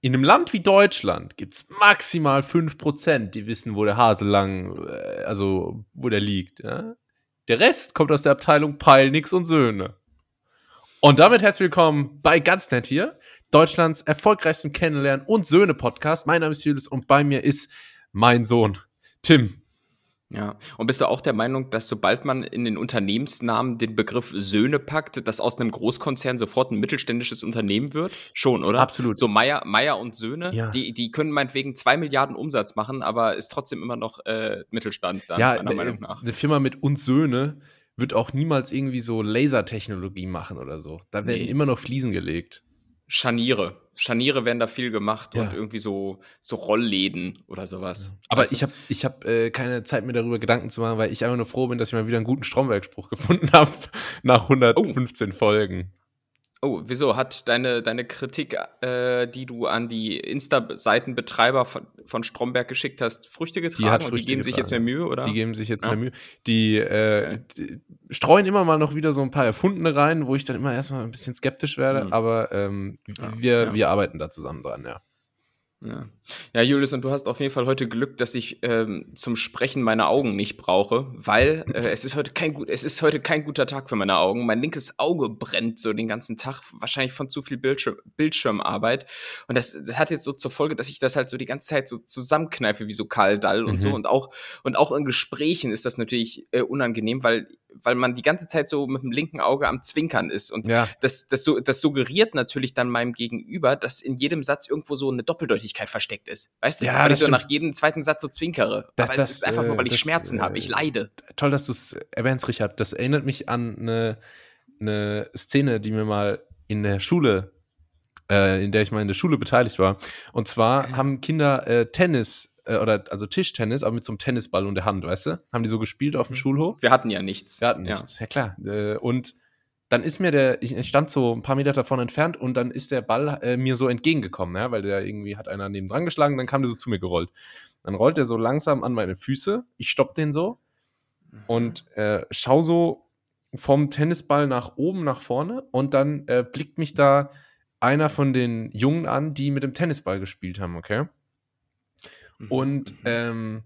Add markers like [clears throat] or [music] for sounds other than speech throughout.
in einem Land wie Deutschland gibt es maximal 5%, die wissen, wo der Hase lang, äh, also wo der liegt. Ja? Der Rest kommt aus der Abteilung Peilnix und Söhne. Und damit herzlich willkommen bei Ganz Nett hier, Deutschlands erfolgreichstem Kennenlernen und Söhne-Podcast. Mein Name ist Julius und bei mir ist mein Sohn Tim. Ja, und bist du auch der Meinung, dass sobald man in den Unternehmensnamen den Begriff Söhne packt, dass aus einem Großkonzern sofort ein mittelständisches Unternehmen wird? Schon, oder? Absolut. So Meier, Meier und Söhne, Ja. die, die können meinetwegen zwei Milliarden Umsatz machen, aber ist trotzdem immer noch äh, Mittelstand, dann, ja, meiner äh, Meinung nach. eine Firma mit uns Söhne wird auch niemals irgendwie so Lasertechnologie machen oder so. Da werden Nee. immer noch Fliesen gelegt. Scharniere. Scharniere werden da viel gemacht Ja. und irgendwie so, so Rollläden oder sowas. Aber Weißt du? ich habe ich hab, äh, keine Zeit mir darüber Gedanken zu machen, weil ich einfach nur froh bin, dass ich mal wieder einen guten Stromberg-Spruch gefunden [laughs] habe nach 115 Folgen. Oh, wieso? Hat deine, deine Kritik, äh, die du an die Insta-Seitenbetreiber von, von Stromberg geschickt hast, Früchte getragen hat und Früchte die geben sich jetzt mehr getragen. Mühe, oder? Die geben sich jetzt Ja. mehr Mühe. Die, äh, die streuen immer mal noch wieder so ein paar Erfundene rein, wo ich dann immer erstmal ein bisschen skeptisch werde, Mhm. aber ähm, Ja, wir, ja. wir arbeiten da zusammen dran, ja. Ja. Ja, Julius, und du hast auf jeden Fall heute Glück, dass ich ähm, zum Sprechen meine Augen nicht brauche, weil äh, es ist heute kein gut, es ist heute kein guter Tag für meine Augen. Mein linkes Auge brennt so den ganzen Tag, wahrscheinlich von zu viel Bildschirm, Bildschirmarbeit. Und das, das hat jetzt so zur Folge, dass ich das halt so die ganze Zeit so zusammenkneife wie so Karl Dall und Mhm. so. Und auch und auch in Gesprächen ist das natürlich äh, unangenehm, weil weil man die ganze Zeit so mit dem linken Auge am Zwinkern ist und Ja, das, das, das suggeriert natürlich dann meinem Gegenüber, dass in jedem Satz irgendwo so eine Doppeldeutigkeit versteckt ist. Weißt du? Ja, weil ich so stimmt. nach jedem zweiten Satz so zwinkere. Das- Aber das, es ist einfach nur, weil äh, ich das, Schmerzen äh, habe. Ich leide. toll, dass du es erwähnst, Richard. Das erinnert mich an eine, eine Szene, die mir mal in der Schule, äh, in der ich mal in der Schule beteiligt war. Und zwar Ja. haben Kinder äh, Tennis, äh, oder also Tischtennis, aber mit so einem Tennisball in der Hand, weißt du? Haben die so gespielt auf dem Mhm. Schulhof? Wir hatten ja nichts. Wir hatten nichts, ja, klar. Äh, und dann ist mir der, ich stand so ein paar Meter davon entfernt und dann ist der Ball äh, mir so entgegengekommen, ja, weil der irgendwie hat einer neben dran geschlagen, dann kam der so zu mir gerollt. Dann rollt er so langsam an meine Füße, ich stopp den so Ja. und äh, schau so vom Tennisball nach oben, nach vorne und dann äh, blickt mich da einer von den Jungen an, die mit dem Tennisball gespielt haben, okay? Mhm. Und Mhm. ähm,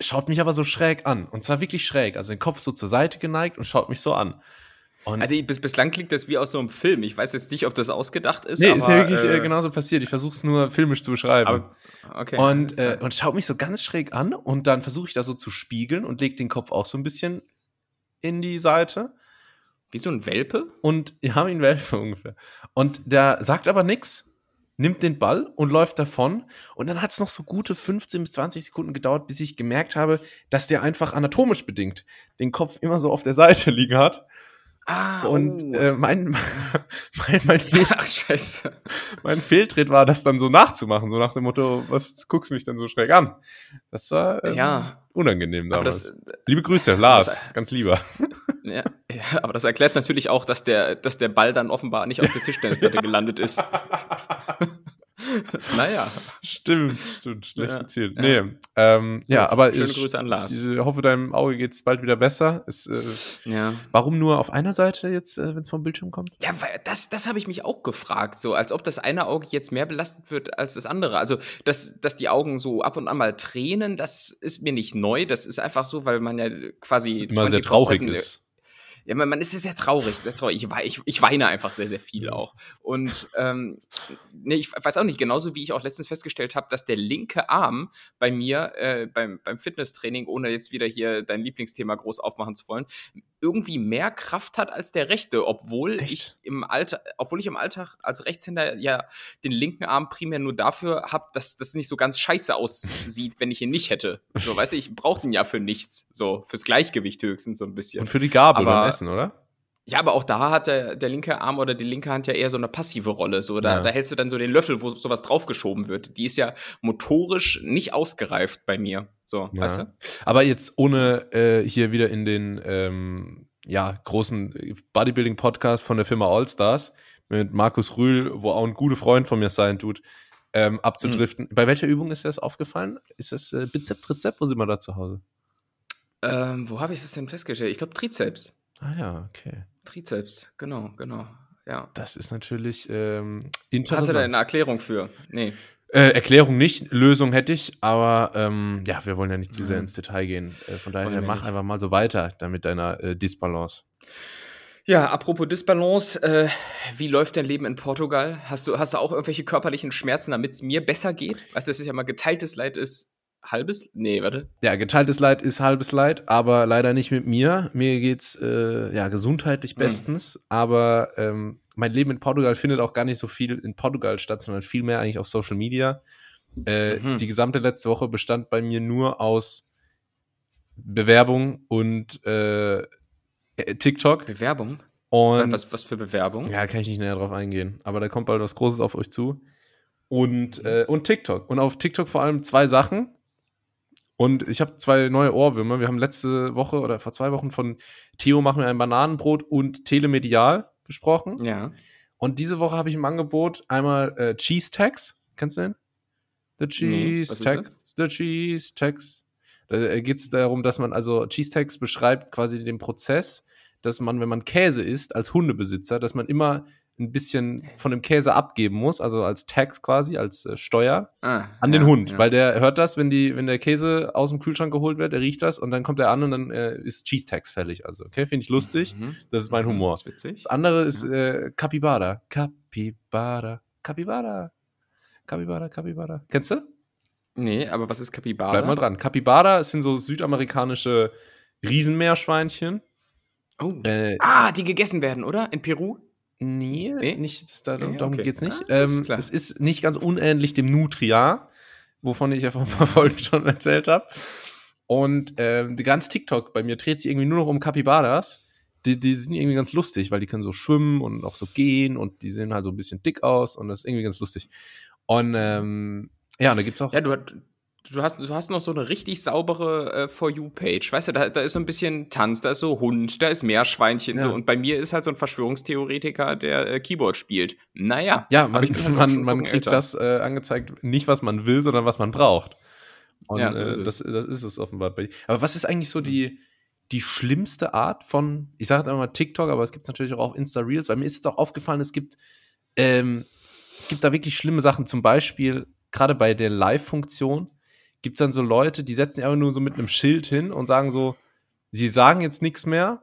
schaut mich aber so schräg an. Und zwar wirklich schräg. Also den Kopf so zur Seite geneigt und schaut mich so an. Und also bis, bislang klingt das wie aus so einem Film. Ich weiß jetzt nicht, ob das ausgedacht ist. nee, aber, ist ja wirklich äh, äh, genauso passiert. Ich versuche es nur filmisch zu beschreiben. Aber, okay. und, äh, und schaut mich so ganz schräg an und dann versuche ich das so zu spiegeln und leg den Kopf auch so ein bisschen in die Seite. wie so ein Welpe? Und wir haben ihn Welpe [laughs] ungefähr. Und der sagt aber nichts, nimmt den Ball und läuft davon. Und dann hat es noch so gute 15 bis 20 Sekunden gedauert, bis ich gemerkt habe, dass der einfach anatomisch bedingt den Kopf immer so auf der Seite [laughs] liegen hat. Ah, Und oh. äh, mein, [laughs] mein, mein, Fehl, Ach, scheiße. mein Fehltritt war, das dann so nachzumachen, so nach dem Motto, was guckst du mich denn so schräg an? Das war ähm, Ja. unangenehm damals. das, Liebe Grüße, Lars, das- ganz lieber. [laughs] ja, ja, aber das erklärt natürlich auch, dass der, dass der Ball dann offenbar nicht auf der Tischtennisplatte gelandet ist. [laughs] [laughs] naja. Stimmt, stimmt, schlecht Ja, gezielt. ja. Nee, ähm, ja, aber schöne ich, Grüße an Lars. Ich hoffe, deinem Auge geht es bald wieder besser. Ist, äh, Ja. warum nur auf einer Seite jetzt, äh, wenn es vom Bildschirm kommt? Ja, weil das, das habe ich mich auch gefragt, so als ob das eine Auge jetzt mehr belastet wird als das andere. Also, dass, dass die Augen so ab und an mal tränen, das ist mir nicht neu. Das ist einfach so, weil man ja quasi Immer sehr traurig 24/7 ist. Ja, man, man ist ja sehr traurig, sehr traurig. Ich, ich, ich weine einfach sehr, sehr viel auch. Und ähm, nee, ich weiß auch nicht, genauso wie ich auch letztens festgestellt habe, dass der linke Arm bei mir äh, beim, beim Fitnesstraining, ohne jetzt wieder hier dein Lieblingsthema groß aufmachen zu wollen, irgendwie mehr Kraft hat als der rechte, obwohl Echt? ich im Alter, obwohl ich im Alltag als Rechtshänder ja den linken Arm primär nur dafür habe, dass das nicht so ganz scheiße aussieht, wenn ich ihn nicht hätte. So, weißt du, ich brauche den ja für nichts, so fürs Gleichgewicht höchstens so ein bisschen. Und für die Gabel Aber- beim Essen, oder? Ja, aber auch da hat der, der linke Arm oder die linke Hand ja eher so eine passive Rolle. So, da, Ja. da hältst du dann so den Löffel, wo sowas draufgeschoben wird. Die ist ja motorisch nicht ausgereift bei mir. So, Ja. weißt du? Aber jetzt ohne äh, hier wieder in den ähm, ja, großen Bodybuilding-Podcast von der Firma Allstars mit Markus Rühl, wo auch ein guter Freund von mir sein tut, ähm, abzudriften. Bei welcher Übung ist das aufgefallen? Ist das äh, Bizep, Trizep? Wo sind wir da zu Hause? Ähm, wo habe ich das denn festgestellt? Ich glaube Trizeps. Ah ja, okay. Trizeps, genau, genau. ja. Das ist natürlich ähm, interessant. Hast du da eine Erklärung für? Nee. Äh, Erklärung nicht, Lösung hätte ich, aber ähm, ja, wir wollen ja nicht zu sehr Mhm. ins Detail gehen. Äh, von daher mach einfach mal so weiter, damit deiner äh, Disbalance. Ja, apropos Disbalance, äh, wie läuft dein Leben in Portugal? Hast du, hast du auch irgendwelche körperlichen Schmerzen, damit es mir besser geht? Weißt du, das ist ja mal geteiltes Leid ist halbes? Nee, warte. Ja, geteiltes Leid ist halbes Leid, aber leider nicht mit mir. Mir geht's äh, ja gesundheitlich Hm. bestens, aber ähm, mein Leben in Portugal findet auch gar nicht so viel in Portugal statt, sondern viel mehr eigentlich auf Social Media. Äh, Mhm. Die gesamte letzte Woche bestand bei mir nur aus Bewerbung und äh, äh, TikTok. Bewerbung? Und was, was für Bewerbung? ja, kann ich nicht näher drauf eingehen. Aber da kommt bald was Großes auf euch zu. Und, äh, und TikTok. Und auf TikTok vor allem zwei Sachen. Und ich habe zwei neue Ohrwürmer. Wir haben letzte Woche oder vor zwei Wochen von Theo machen wir ein Bananenbrot und Telemedial gesprochen. Ja. Und diese Woche habe ich im Angebot einmal äh, Cheese Tags. Kennst du den? The Nee, Cheese ist Tags. The Cheese Tags. Da geht es darum, dass man, also Cheese Tags beschreibt quasi den Prozess, dass man, wenn man Käse isst, als Hundebesitzer, dass man immer ein bisschen von dem Käse abgeben muss, also als Tax quasi, als äh, Steuer, Ah, an ja, den Hund, ja. weil der hört das, wenn die, wenn der Käse aus dem Kühlschrank geholt wird, der riecht das und dann kommt er an und dann äh, ist Cheese Tax fällig. Also, okay, finde ich lustig. Mhm. Das ist mein Mhm, Humor. ist witzig. Das andere ist äh, Capybara. Capybara. Capybara. Capybara, Capybara. Kennst du? Nee, aber was ist Capybara? Bleib mal dran. Capybara sind so südamerikanische Riesenmeerschweinchen. Oh. Äh, Ah, die gegessen werden, oder? In Peru? Nee, Nee? nicht, da, Nee, darum okay. geht's nicht. Ah, ähm, es ist nicht ganz unähnlich dem Nutria, wovon ich ja vor ein paar [laughs] Folgen schon erzählt habe. Und ähm, die ganz TikTok bei mir dreht sich irgendwie nur noch um Capybaras. Die, die sind irgendwie ganz lustig, weil die können so schwimmen und auch so gehen und die sehen halt so ein bisschen dick aus und das ist irgendwie ganz lustig. Und ähm, ja, und da gibt's auch. Ja, du, du, hast, du hast noch so eine richtig saubere äh, For You-Page. Weißt du, da, da ist so ein bisschen Tanz, da ist so Hund, da ist Meerschweinchen. Ja. So. Und bei mir ist halt so ein Verschwörungstheoretiker, der äh, Keyboard spielt. Naja. Ja, man, halt man, man kriegt Tucken das äh, angezeigt, nicht was man will, sondern was man braucht. Und Ja, so äh, ist das, es. das ist es offenbar bei dir. Aber was ist eigentlich so die, die schlimmste Art von, ich sage jetzt einfach mal TikTok, aber es gibt natürlich auch auf Insta Reels, weil mir ist es auch aufgefallen, es gibt, ähm, es gibt da wirklich schlimme Sachen. Zum Beispiel, gerade bei der Live-Funktion, gibt es dann so Leute, die setzen sich einfach nur so mit einem Schild hin und sagen so, sie sagen jetzt nichts mehr,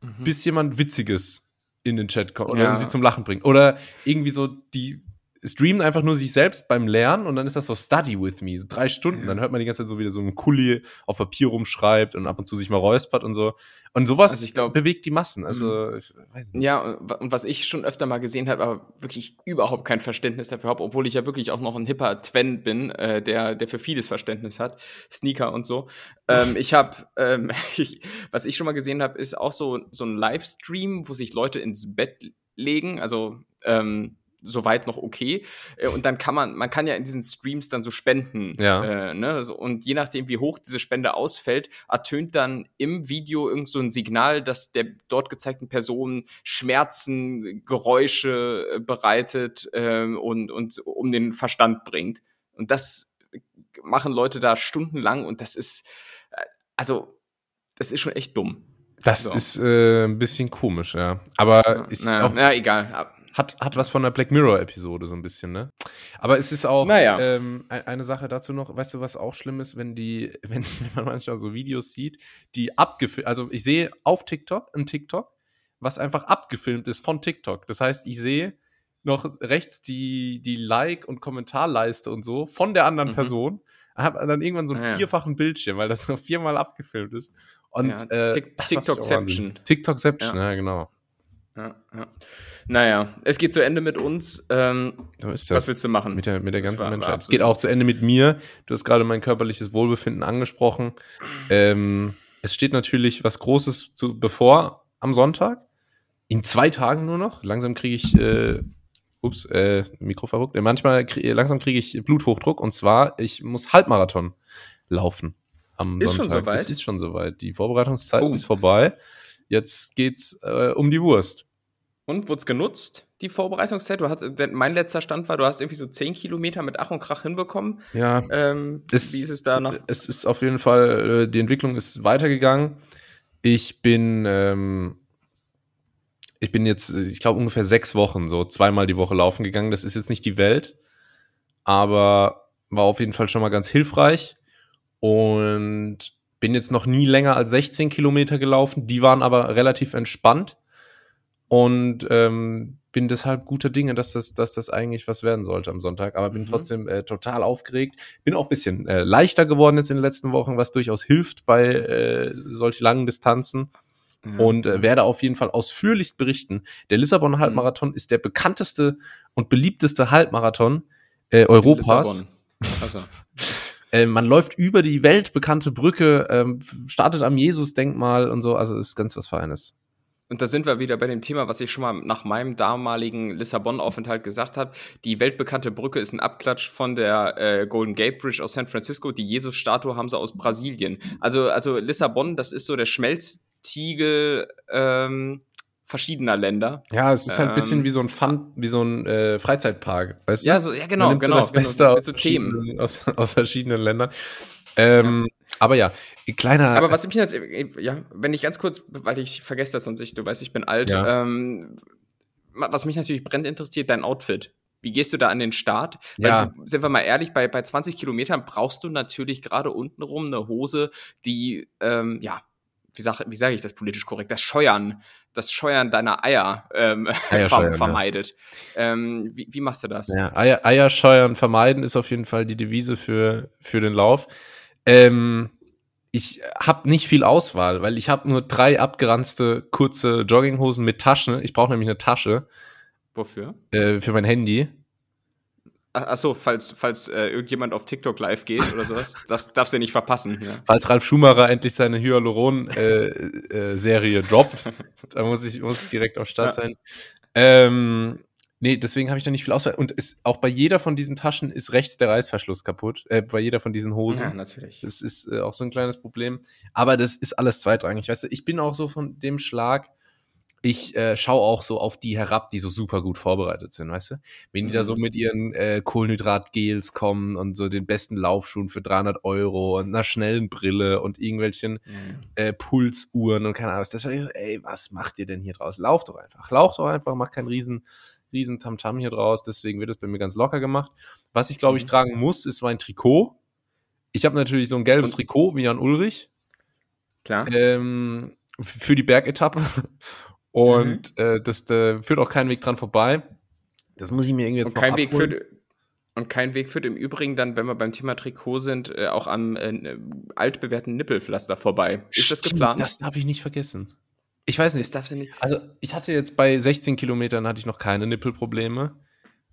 Mhm. bis jemand Witziges in den Chat kommt oder Ja. sie zum Lachen bringt. Oder irgendwie so, die streamen einfach nur sich selbst beim Lernen und dann ist das so Study with me, drei Stunden. Ja. Dann hört man die ganze Zeit so wieder so ein Kuli auf Papier rumschreibt und ab und zu sich mal räuspert und so. Und sowas Also ich glaub- bewegt die Massen. Also, ich weiß nicht. Ja, und was ich schon öfter mal gesehen habe, aber wirklich überhaupt kein Verständnis dafür habe, obwohl ich ja wirklich auch noch ein hipper Twen bin, äh, der, der für vieles Verständnis hat, Sneaker und so. Ähm, ich habe, ähm, [laughs] was ich schon mal gesehen habe, ist auch so, so ein Livestream, wo sich Leute ins Bett legen, also ähm, soweit noch okay. Äh, Und dann kann man, man kann ja in diesen Streams dann so spenden. Ja. Äh, ne? Und je nachdem, wie hoch diese Spende ausfällt, ertönt dann im Video irgend so ein Signal, dass der dort gezeigten Person Schmerzen, Geräusche äh, bereitet ähm, und, und um den Verstand bringt. Und das machen Leute da stundenlang und das ist, äh, also, das ist schon echt dumm. Das So. ist äh, ein bisschen komisch, ja. Aber ist naja, auch, naja, egal. Hat, hat was von der Black Mirror-Episode so ein bisschen, ne? Aber es ist auch Naja. ähm, eine Sache dazu noch, weißt du, was auch schlimm ist, wenn die, [laughs] wenn, wenn man manchmal so Videos sieht, die abgefilmt, also ich sehe auf TikTok ein TikTok, was einfach abgefilmt ist von TikTok. Das heißt, ich sehe noch rechts die, die Like- und Kommentarleiste und so von der anderen Mhm. Person, habe dann irgendwann so einen Ah, ja. vierfachen Bildschirm, weil das [laughs] noch viermal abgefilmt ist. Und Ja, äh, TikTokception. TikTokception, Ja. ja, genau. Ja, ja. Naja, es geht zu Ende mit uns. Ähm, So was willst du machen? Mit der, mit der ganzen Menschheit. Es geht auch zu Ende mit mir. Du hast gerade mein körperliches Wohlbefinden angesprochen. Ähm, es steht natürlich was Großes zu, bevor am Sonntag. In zwei Tagen nur noch. Langsam kriege ich, äh, ups, äh, Mikro verrückt. Äh, Manchmal, krieg, langsam kriege ich Bluthochdruck. Und zwar, ich muss Halbmarathon laufen am Ist schon Sonntag. soweit? Es ist schon soweit. Die Vorbereitungszeit Oh. ist vorbei. Jetzt geht's äh, um die Wurst. Und wurde es genutzt, die Vorbereitungszeit? Du hast, mein letzter Stand war, du hast irgendwie so 10 Kilometer mit Ach und Krach hinbekommen. Ja, Ähm, Es- wie ist es da nach? es ist auf jeden Fall, äh, die Entwicklung ist weitergegangen. Ich bin, ähm, ich bin jetzt, ich glaube, ungefähr sechs Wochen so zweimal die Woche laufen gegangen. Das ist jetzt nicht die Welt, aber war auf jeden Fall schon mal ganz hilfreich. Und bin jetzt noch nie länger als 16 Kilometer gelaufen. Die waren aber relativ entspannt. Und ähm, bin deshalb guter Dinge, dass das, dass das eigentlich was werden sollte am Sonntag. Aber bin mhm. trotzdem äh, total aufgeregt. Bin auch ein bisschen äh, leichter geworden jetzt in den letzten Wochen, was durchaus hilft bei äh, solch langen Distanzen. Mhm. Und äh, werde auf jeden Fall ausführlichst berichten. Der Lissabon Halbmarathon mhm. ist der bekannteste und beliebteste Halbmarathon äh, Europas. Also. [laughs] äh, man läuft über die weltbekannte Brücke, ähm, startet am Jesus-Denkmal und so. Also ist ganz was Feines. Und da sind wir wieder bei dem Thema, was ich schon mal nach meinem damaligen Lissabon-Aufenthalt gesagt habe. Die weltbekannte Brücke ist ein Abklatsch von der äh, Golden Gate Bridge aus San Francisco. Die Jesus-Statue haben sie aus Brasilien. Also, also Lissabon, das ist so der Schmelztiegel ähm, verschiedener Länder. Ja, es ist halt ein bisschen ähm, wie so ein Fun, wie so ein äh, Freizeitpark, weißt du? Ja, so, ja genau, genau. So das genau, Beste genau, aus, so Themen. Aus, aus verschiedenen Ländern. Ähm, ja. Aber ja, kleiner. Aber was mich ja, wenn ich ganz kurz, weil ich vergesse das sonst, ich, du weißt, ich bin alt. Ja. Ähm, was mich natürlich brennt interessiert, dein Outfit. Wie gehst du da an den Start? Weil, ja. sind wir mal ehrlich, bei, bei 20 Kilometern brauchst du natürlich gerade untenrum eine Hose, die, ähm, ja, wie sage wie sag ich das politisch korrekt, das Scheuern, das Scheuern deiner Eier ähm, vermeidet. Ja. Ähm, wie, wie, machst du das? Ja, Eier, Eier scheuern vermeiden ist auf jeden Fall die Devise für, für den Lauf. Ähm, ich habe nicht viel Auswahl, weil ich habe nur drei abgeranzte kurze Jogginghosen mit Taschen. Ich brauche nämlich eine Tasche. Wofür? Äh, für mein Handy. Achso, falls, falls äh, irgendjemand auf TikTok live geht oder sowas, [laughs] darfst, darfst du nicht verpassen. Ja. Falls Ralf Schumacher endlich seine Hyaluron-Serie äh, äh, droppt, [laughs] da muss ich, muss ich direkt auf Start ja. sein. Ähm, Nee, deswegen habe ich da nicht viel Auswahl. Und ist, auch bei jeder von diesen Taschen ist rechts der Reißverschluss kaputt. Äh, bei jeder von diesen Hosen. Ja, natürlich. Das ist äh, auch so ein kleines Problem. Aber das ist alles zweitrangig. Weißt du, ich bin auch so von dem Schlag, ich äh, schaue auch so auf die herab, die so super gut vorbereitet sind, weißt du? Wenn die mhm. da so mhm. mit ihren äh, Kohlenhydratgels kommen und so den besten Laufschuhen für 300 Euro und einer schnellen Brille und irgendwelchen mhm. äh, Pulsuhren und keine Ahnung was. Das war ich so, ey, was macht ihr denn hier draus? Lauf doch einfach. Lauf doch einfach, mach keinen riesen riesen Tamtam hier draus, deswegen wird es bei mir ganz locker gemacht. Was ich, glaube ich, mhm. tragen muss, ist mein Trikot. Ich habe natürlich so ein gelbes Trikot wie Jan Ulrich. Klar. Ähm, für die Bergetappe. [laughs] Und mhm. äh, das da führt auch kein Weg dran vorbei. Das muss ich mir irgendwie jetzt und noch kein Weg führt Und kein Weg führt im Übrigen dann, wenn wir beim Thema Trikot sind, äh, auch am äh, altbewährten Nippelpflaster vorbei. Ist das geplant? Das darf ich nicht vergessen. Ich weiß nicht. Das darf sie nicht. Also, ich hatte jetzt bei 16 Kilometern hatte ich noch keine Nippelprobleme.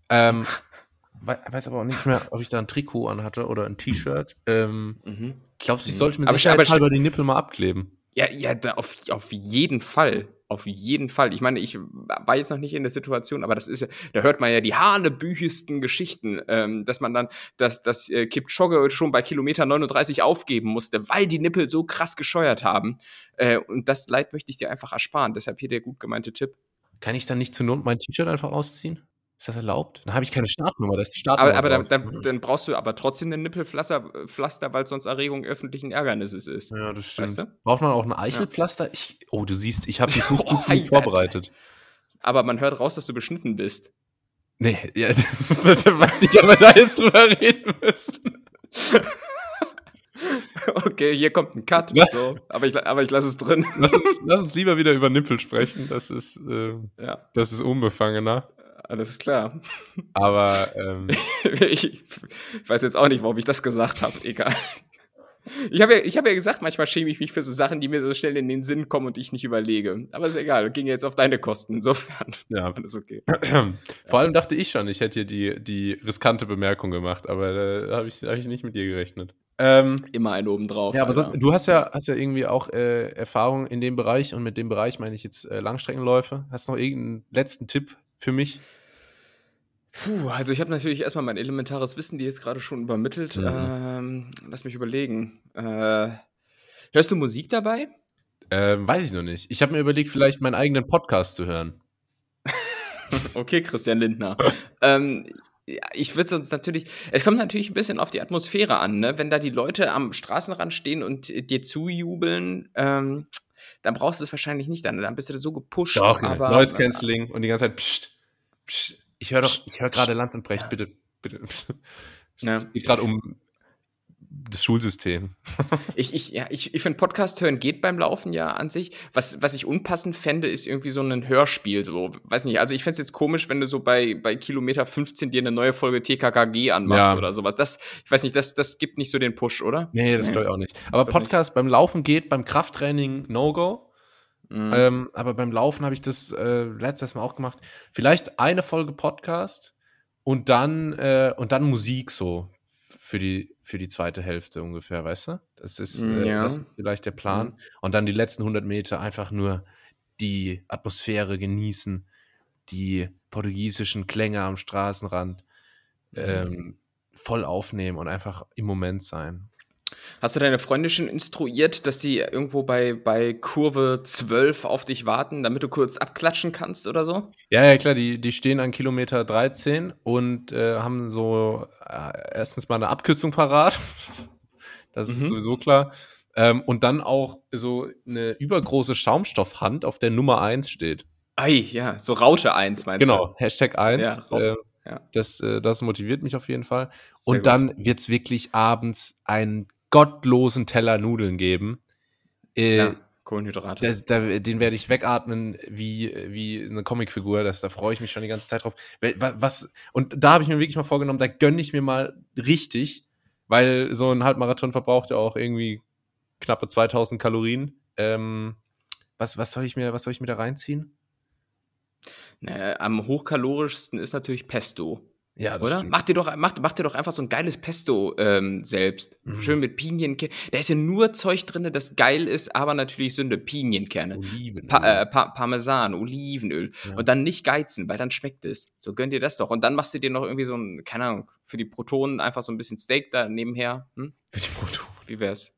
Ähm, [laughs] weiß aber auch nicht mehr, ob ich da ein Trikot anhatte oder ein T-Shirt. Ähm, mhm. Glaubst du, ich sollte mir aber sicherheitshalber die Nippel mal abkleben? Ja, ja, auf, auf jeden Fall. Auf jeden Fall. Ich meine, ich war jetzt noch nicht in der Situation, aber das ist ja, da hört man ja die hanebüchigsten Geschichten, ähm, dass man dann, dass, dass äh, Kipchoge schon bei Kilometer 39 aufgeben musste, weil die Nippel so krass gescheuert haben. Äh, und das Leid möchte ich dir einfach ersparen. Deshalb hier der gut gemeinte Tipp. Kann ich dann nicht zur Not mein T-Shirt einfach ausziehen? Ist das erlaubt? Dann habe ich keine Startnummer, das ist die Startnummer. Aber, aber dann, dann, dann, brauchst du aber trotzdem ein Nippelpflaster, Pflaster, weil sonst Erregung öffentlichen Ärgernisses ist. Ja, das stimmt. Weißt du? Braucht man auch ein Eichelpflaster? Ja. Ich, oh, du siehst, ich habe [laughs] dich nicht gut oh, vorbereitet. Aber man hört raus, dass du beschnitten bist. Nee, [laughs] ja, weiß nicht, ob wir da jetzt drüber reden müssen. Okay, hier kommt ein Cut. So. Aber ich, aber ich lasse es drin. Lass uns, lass uns lieber wieder über Nippel sprechen. Das ist, äh, ja. das ist unbefangener alles klar. Aber ähm, [laughs] ich weiß jetzt auch nicht, warum ich das gesagt habe. Egal. Ich habe ja, hab ja gesagt, manchmal schäme ich mich für so Sachen, die mir so schnell in den Sinn kommen und ich nicht überlege. Aber ist egal, ging jetzt auf deine Kosten. Insofern ja. [laughs] alles okay. [clears throat] Vor allem dachte ich schon, ich hätte hier die, die riskante Bemerkung gemacht, aber da habe ich, hab ich nicht mit dir gerechnet. Ähm, Immer einen oben drauf. Ja, aber das, du hast ja, hast ja irgendwie auch äh, Erfahrung in dem Bereich und mit dem Bereich meine ich jetzt äh, Langstreckenläufe. Hast du noch irgendeinen letzten Tipp für mich? Puh, also ich habe natürlich erstmal mein elementares Wissen, die jetzt gerade schon übermittelt. Mhm. Ähm, lass mich überlegen. Äh, hörst du Musik dabei? Ähm, weiß ich noch nicht. Ich habe mir überlegt, vielleicht meinen eigenen Podcast zu hören. [laughs] okay, Christian Lindner. ähm, ja, ich würde sonst natürlich, es kommt natürlich ein bisschen auf die Atmosphäre an, ne? Wenn da die Leute am Straßenrand stehen und dir zujubeln, ähm, dann brauchst du es wahrscheinlich nicht. Dann, dann bist du so gepusht. Doch, aber, Noise Cancelling und die ganze Zeit pst, Ich höre doch, ich höre gerade Lanz und Brecht, bitte, bitte. [laughs] Es Ja. geht gerade um das Schulsystem. [laughs] Ich, ich, ja, ich, ich finde, Podcast hören geht beim Laufen ja an sich. Was, was ich unpassend fände, ist irgendwie so ein Hörspiel. So, weiß nicht. Also ich fände es jetzt komisch, wenn du so bei, bei Kilometer 15 dir eine neue Folge TKKG anmachst Ja. oder sowas. Das, ich weiß nicht, das, das gibt nicht so den Push, oder? Nee, das glaube ich auch nicht. Aber. Podcast beim Laufen geht, beim Krafttraining No-Go. Mhm. Ähm, aber beim Laufen habe ich das äh, letztes Mal auch gemacht. Vielleicht eine Folge Podcast und dann, äh, und dann Musik so für die, für die zweite Hälfte ungefähr, weißt du? Das ist, Mm, äh, ja. das ist vielleicht der Plan. Und dann die letzten 100 Meter einfach nur die Atmosphäre genießen, die portugiesischen Klänge am Straßenrand ähm, voll aufnehmen und einfach im Moment sein. Hast du deine Freundin schon instruiert, dass sie irgendwo bei, bei Kurve 12 auf dich warten, damit du kurz abklatschen kannst oder so? Ja, ja, klar, die, die stehen an Kilometer 13 und äh, haben so äh, erstens mal eine Abkürzung parat. [laughs] Das ist Mhm. sowieso klar. Ähm, und dann auch so eine übergroße Schaumstoffhand, auf der Nummer 1 steht. Ei, ja, so Raute 1 meinst Genau, Hashtag 1. Ja, Rau- äh, ja. das, äh, das motiviert mich auf jeden Fall. Sehr und dann wird es wirklich abends einen gottlosen Teller Nudeln geben. Äh, Ja, Kohlenhydrate. das, da, den werde ich wegatmen wie, wie eine Comicfigur. Das, da freue ich mich schon die ganze Zeit drauf. Was, und da habe ich mir wirklich mal vorgenommen, da gönne ich mir mal richtig, weil so ein Halbmarathon verbraucht ja auch irgendwie knappe 2000 Kalorien. Ähm, was, was, soll ich mir, was soll ich mir da reinziehen? Ne, am hochkalorischsten ist natürlich Pesto, Ja, oder? Mach dir, doch, mach, mach dir doch einfach so ein geiles Pesto ähm, selbst. Mhm. Schön mit Pinienkerne. Da ist ja nur Zeug drin, das geil ist, aber natürlich Sünde. Pinienkerne. Oliven. Pa äh, pa Parmesan, Olivenöl. Ja. Und dann nicht geizen, weil dann schmeckt es. So gönn dir das doch. Und dann machst du dir noch irgendwie so ein, keine Ahnung, für die Protonen einfach so ein bisschen Steak da nebenher. Hm? Für die Protonen. Wie wär's?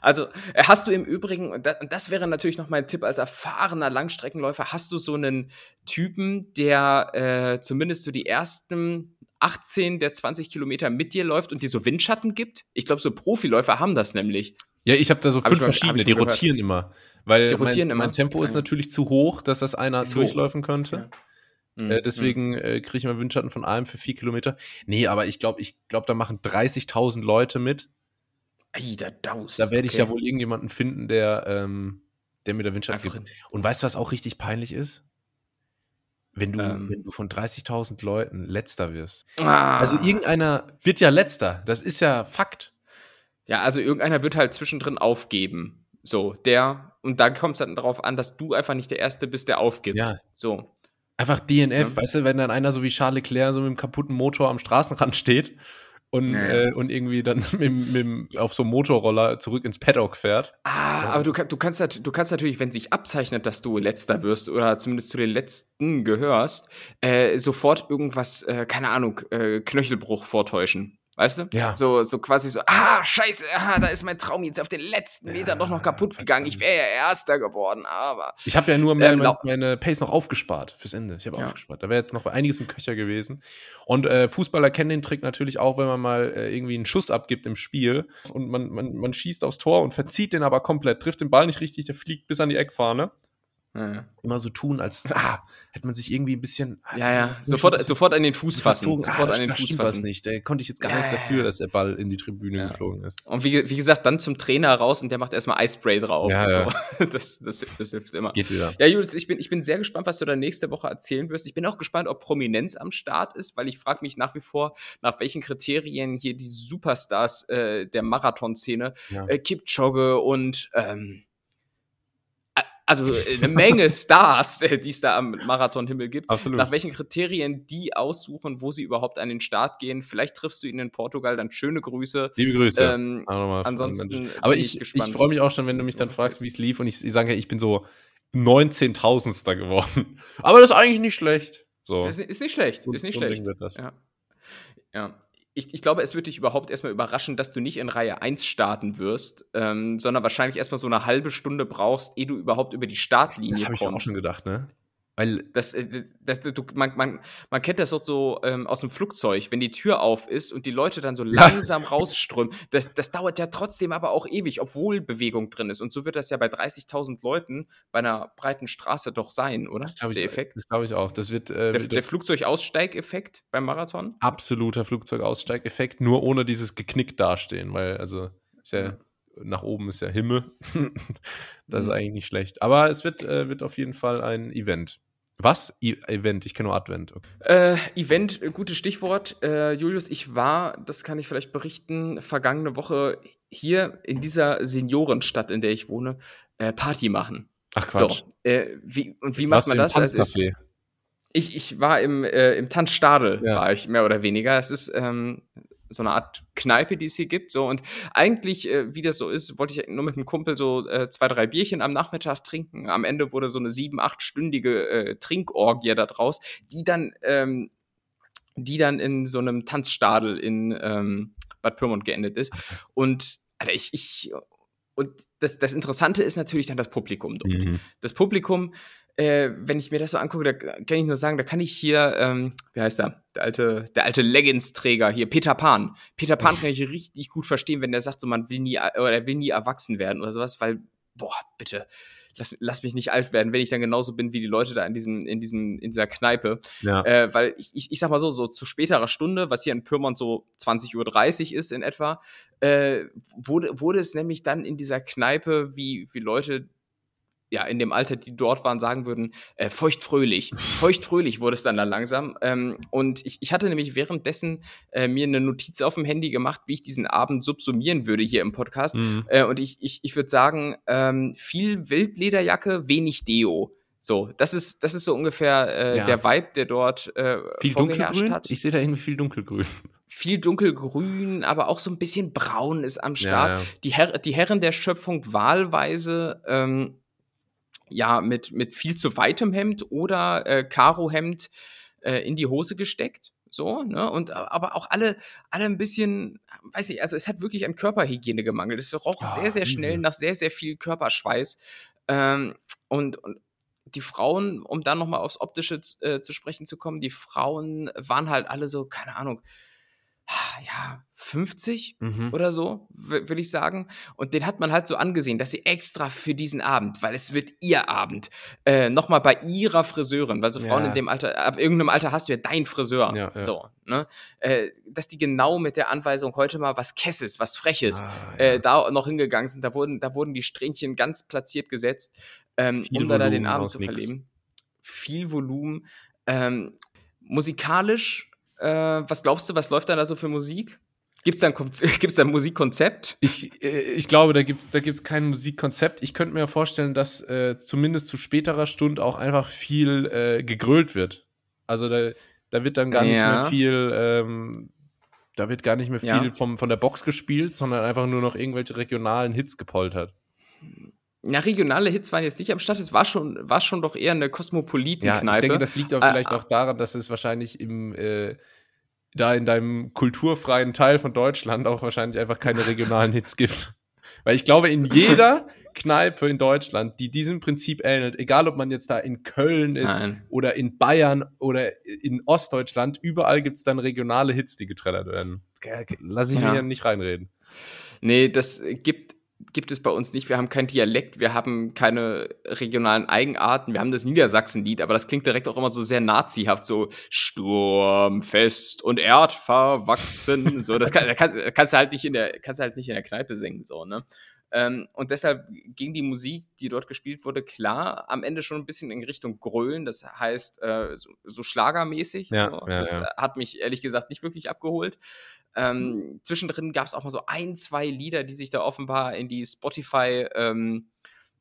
Also, äh, hast du im Übrigen, und da- und das wäre natürlich noch mein Tipp als erfahrener Langstreckenläufer, hast du so einen Typen, der äh, zumindest so die ersten 18 der 20 Kilometer mit dir läuft und dir so Windschatten gibt? Ich glaube, so Profiläufer haben das nämlich. Ja, ich habe da so fünf mal- verschiedene, die gehört. rotieren immer. Weil Die rotieren mein, immer? mein Tempo ist Ja. natürlich zu hoch, dass das einer Ist hoch. durchläufen könnte. Mhm. Äh, deswegen äh, kriege ich immer Windschatten von allem für vier Kilometer. Nee, aber ich glaube, ich glaube, da machen 30.000 Leute mit. Ei, da Daus. Da werde ich Okay. ja wohl irgendjemanden finden, der, ähm, der mir da Windschatten gibt. Und weißt du, was auch richtig peinlich ist? Wenn du, Ähm. wenn du von 30.000 Leuten letzter wirst. Ah. Also irgendeiner wird ja letzter. Das ist ja Fakt. Ja, also irgendeiner wird halt zwischendrin aufgeben. So, der, und da kommt es dann darauf an, dass du einfach nicht der Erste bist, der aufgibt. Ja. So. Einfach DNF, Ja. weißt du, wenn dann einer so wie Charles Leclerc so mit dem kaputten Motor am Straßenrand steht und, Ja, ja. Äh, und irgendwie dann [laughs] mit, mit, auf so einem Motorroller zurück ins Paddock fährt. Ah, aber du, du, kannst, du kannst natürlich, wenn sich abzeichnet, dass du Letzter wirst oder zumindest zu den Letzten gehörst, äh, sofort irgendwas, äh, keine Ahnung, äh, Knöchelbruch vortäuschen. Weißt du? Ja. So, so quasi so, ah, scheiße, ah, da ist mein Traum jetzt auf den letzten Metern doch noch kaputt gegangen. Ich wäre ja Erster geworden, aber. Ich habe ja nur mehr Ähm, meine, meine Pace noch aufgespart fürs Ende. Ich habe Ja. aufgespart. Da wäre jetzt noch einiges im Köcher gewesen. Und äh, Fußballer kennen den Trick natürlich auch, wenn man mal äh, irgendwie einen Schuss abgibt im Spiel und man, man, man schießt aufs Tor und verzieht den aber komplett, trifft den Ball nicht richtig, der fliegt bis an die Eckfahne. Ja, Immer so tun, als ah, hätte man sich irgendwie ein bisschen. ah, ja, ja. ein bisschen sofort, sofort an den Fuß fassen. Sofort ah, an den Fuß fassen. nicht. Da konnte ich jetzt gar Ja, nichts dafür, dass der Ball in die Tribüne Ja. geflogen ist. Und wie, wie gesagt, dann zum Trainer raus und der macht erstmal Eispray drauf. Ja. So. [laughs] Das, das, das hilft immer. Geht wieder. Ja, Julius, ich bin, ich bin sehr gespannt, was du da nächste Woche erzählen wirst. Ich bin auch gespannt, ob Prominenz am Start ist, weil ich frage mich nach wie vor, nach welchen Kriterien hier die Superstars äh, der Marathonszene, Ja. äh, Kipchoge und ähm, also äh, eine Menge [laughs] Stars, äh, die es da am Marathonhimmel gibt, Absolut. nach welchen Kriterien die aussuchen, wo sie überhaupt an den Start gehen. Vielleicht triffst du ihn in Portugal, dann schöne Grüße. Liebe Grüße. Ähm, ansonsten Aber ich ich, ich, freue mich auch schon, wenn du mich dann fragst, wie es lief und ich, ich sage, ich bin so 19.000. geworden. [laughs] Aber das ist eigentlich nicht schlecht. So. ist, ist nicht schlecht, ist nicht schlecht. Das. Ja. ja. Ich, ich glaube, es wird dich überhaupt erstmal überraschen, dass du nicht in Reihe 1 starten wirst, ähm, sondern wahrscheinlich erstmal so eine halbe Stunde brauchst, ehe du überhaupt über die Startlinie Das habe ich auch kommst. schon gedacht, ne? Weil das, äh, das, du, man, man, man kennt das doch so ähm, aus dem Flugzeug, wenn die Tür auf ist und die Leute dann so langsam rausströmen. Das, das dauert ja trotzdem aber auch ewig, obwohl Bewegung drin ist. Und so wird das ja bei 30.000 Leuten bei einer breiten Straße doch sein, oder? Das glaube ich, der Effekt. Das glaube ich auch. Das wird äh, der, der Flugzeugaussteigeffekt beim Marathon. Absoluter Flugzeugaussteigeffekt, nur ohne dieses geknickt dastehen, weil also ist ja, ja. nach oben ist ja Himmel. [laughs] das ist mhm. eigentlich nicht schlecht. Aber es wird, äh, wird auf jeden Fall ein Event. Was? E Event, ich kenne nur Advent. Okay. Äh, Event, äh, gutes Stichwort. Äh, Julius, ich war, das kann ich vielleicht berichten, vergangene Woche hier in dieser Seniorenstadt, in der ich wohne, äh, Party machen. Ach Quatsch. So, äh, wie, und wie macht man das? Also ist, ich, ich war im, äh, im Tanzstadel, ja. war ich mehr oder weniger. Es ist ähm, so eine Art Kneipe, die es hier gibt. So und eigentlich, äh, wie das so ist, wollte ich nur mit einem Kumpel so äh, zwei, drei Bierchen am Nachmittag trinken. Am Ende wurde so eine sieben, achtstündige äh, Trinkorgie da draus, die dann, ähm, die dann in so einem Tanzstadel in ähm, Bad Pyrmont geendet ist. Und Alter, ich, ich und das, das Interessante ist natürlich dann das Publikum dort. Mhm. Das Publikum äh, wenn ich mir das so angucke, da kann ich nur sagen, da kann ich hier, ähm, wie heißt er, der alte, der alte Leggings-Träger hier, Peter Pan. Peter Pan kann ich richtig gut verstehen, wenn der sagt, so man will nie, oder er will nie erwachsen werden oder sowas, weil, boah, bitte, lass, lass mich nicht alt werden, wenn ich dann genauso bin wie die Leute da in diesem, in diesem, in dieser Kneipe. Ja. Äh, weil ich, ich, ich sag mal so, so zu späterer Stunde, was hier in Pyrmont so 20.30 Uhr ist in etwa, äh, wurde, wurde es nämlich dann in dieser Kneipe, wie, wie Leute ja, in dem Alter, die dort waren, sagen würden, äh, feuchtfröhlich. [laughs] feuchtfröhlich wurde es dann, dann langsam. Ähm, und ich, ich hatte nämlich währenddessen äh, mir eine Notiz auf dem Handy gemacht, wie ich diesen Abend subsumieren würde hier im Podcast. Mhm. Äh, und ich, ich, ich würde sagen, ähm, viel Wildlederjacke, wenig Deo. So, das ist, das ist so ungefähr äh, ja. der Vibe, der dort äh, viel dunkelgrün hat. Ich sehe da irgendwie viel dunkelgrün. [laughs] Viel dunkelgrün, aber auch so ein bisschen braun ist am Start. Ja, ja. Die, Her die Herren der Schöpfung wahlweise ähm, ja mit, mit viel zu weitem Hemd oder äh, Karo-Hemd äh, in die Hose gesteckt. So, ne? Und aber auch alle, alle ein bisschen, weiß ich, also es hat wirklich an Körperhygiene gemangelt. Es roch ah, sehr, sehr schnell nach sehr, sehr viel Körperschweiß. Ähm, und, und die Frauen, um dann nochmal aufs Optische äh, zu sprechen zu kommen, die Frauen waren halt alle so, keine Ahnung, ja, 50 mhm. oder so, will ich sagen. Und den hat man halt so angesehen, dass sie extra für diesen Abend, weil es wird ihr Abend, äh, nochmal bei ihrer Friseurin, weil so Frauen ja. in dem Alter, ab irgendeinem Alter hast du ja dein Friseur. Ja, ja. So, ne? Äh, dass die genau mit der Anweisung heute mal was Kesses, was Freches, ah, äh, da noch hingegangen sind. Da wurden, da wurden die Strähnchen ganz platziert gesetzt, ähm, um da, da den Abend zu verleben. Viel Volumen. Ähm, musikalisch äh, was glaubst du, was läuft da so für Musik? Gibt es da, [laughs] gibt's da ein Musikkonzept? Ich, äh, ich glaube, da gibt es da gibt's kein Musikkonzept. Ich könnte mir vorstellen, dass äh, zumindest zu späterer Stunde auch einfach viel äh, gegrölt wird. Also da, da wird dann gar ja. nicht mehr viel, ähm, da wird gar nicht mehr viel ja. vom, von der Box gespielt, sondern einfach nur noch irgendwelche regionalen Hits gepoltert. Ja, regionale Hits waren jetzt nicht am Start. Es war schon, war schon doch eher eine Kosmopolitenkneipe. Ja, ich denke, das liegt auch äh, vielleicht auch daran, dass es wahrscheinlich im äh, da in deinem kulturfreien Teil von Deutschland auch wahrscheinlich einfach keine regionalen Hits gibt. [laughs] Weil ich glaube, in jeder Kneipe in Deutschland, die diesem Prinzip ähnelt, egal ob man jetzt da in Köln ist Nein. oder in Bayern oder in Ostdeutschland, überall gibt es dann regionale Hits, die getrellert werden. Lass ich ja. mir nicht reinreden. Nee, das gibt gibt es bei uns nicht. Wir haben kein Dialekt, wir haben keine regionalen Eigenarten. Wir haben das Niedersachsenlied, aber das klingt direkt auch immer so sehr nazihaft, so sturmfest und erdverwachsen. so, das, kann, das kannst, du halt nicht in der, kannst du halt nicht in der Kneipe singen, so, ne? Ähm, und deshalb ging die Musik, die dort gespielt wurde, klar am Ende schon ein bisschen in Richtung Grölen, das heißt äh, so, so, schlagermäßig. Ja, so. ja, das ja. hat mich ehrlich gesagt nicht wirklich abgeholt. Ähm, mhm. Zwischendrin gab es auch mal so ein, zwei Lieder, die sich da offenbar in die Spotify ähm,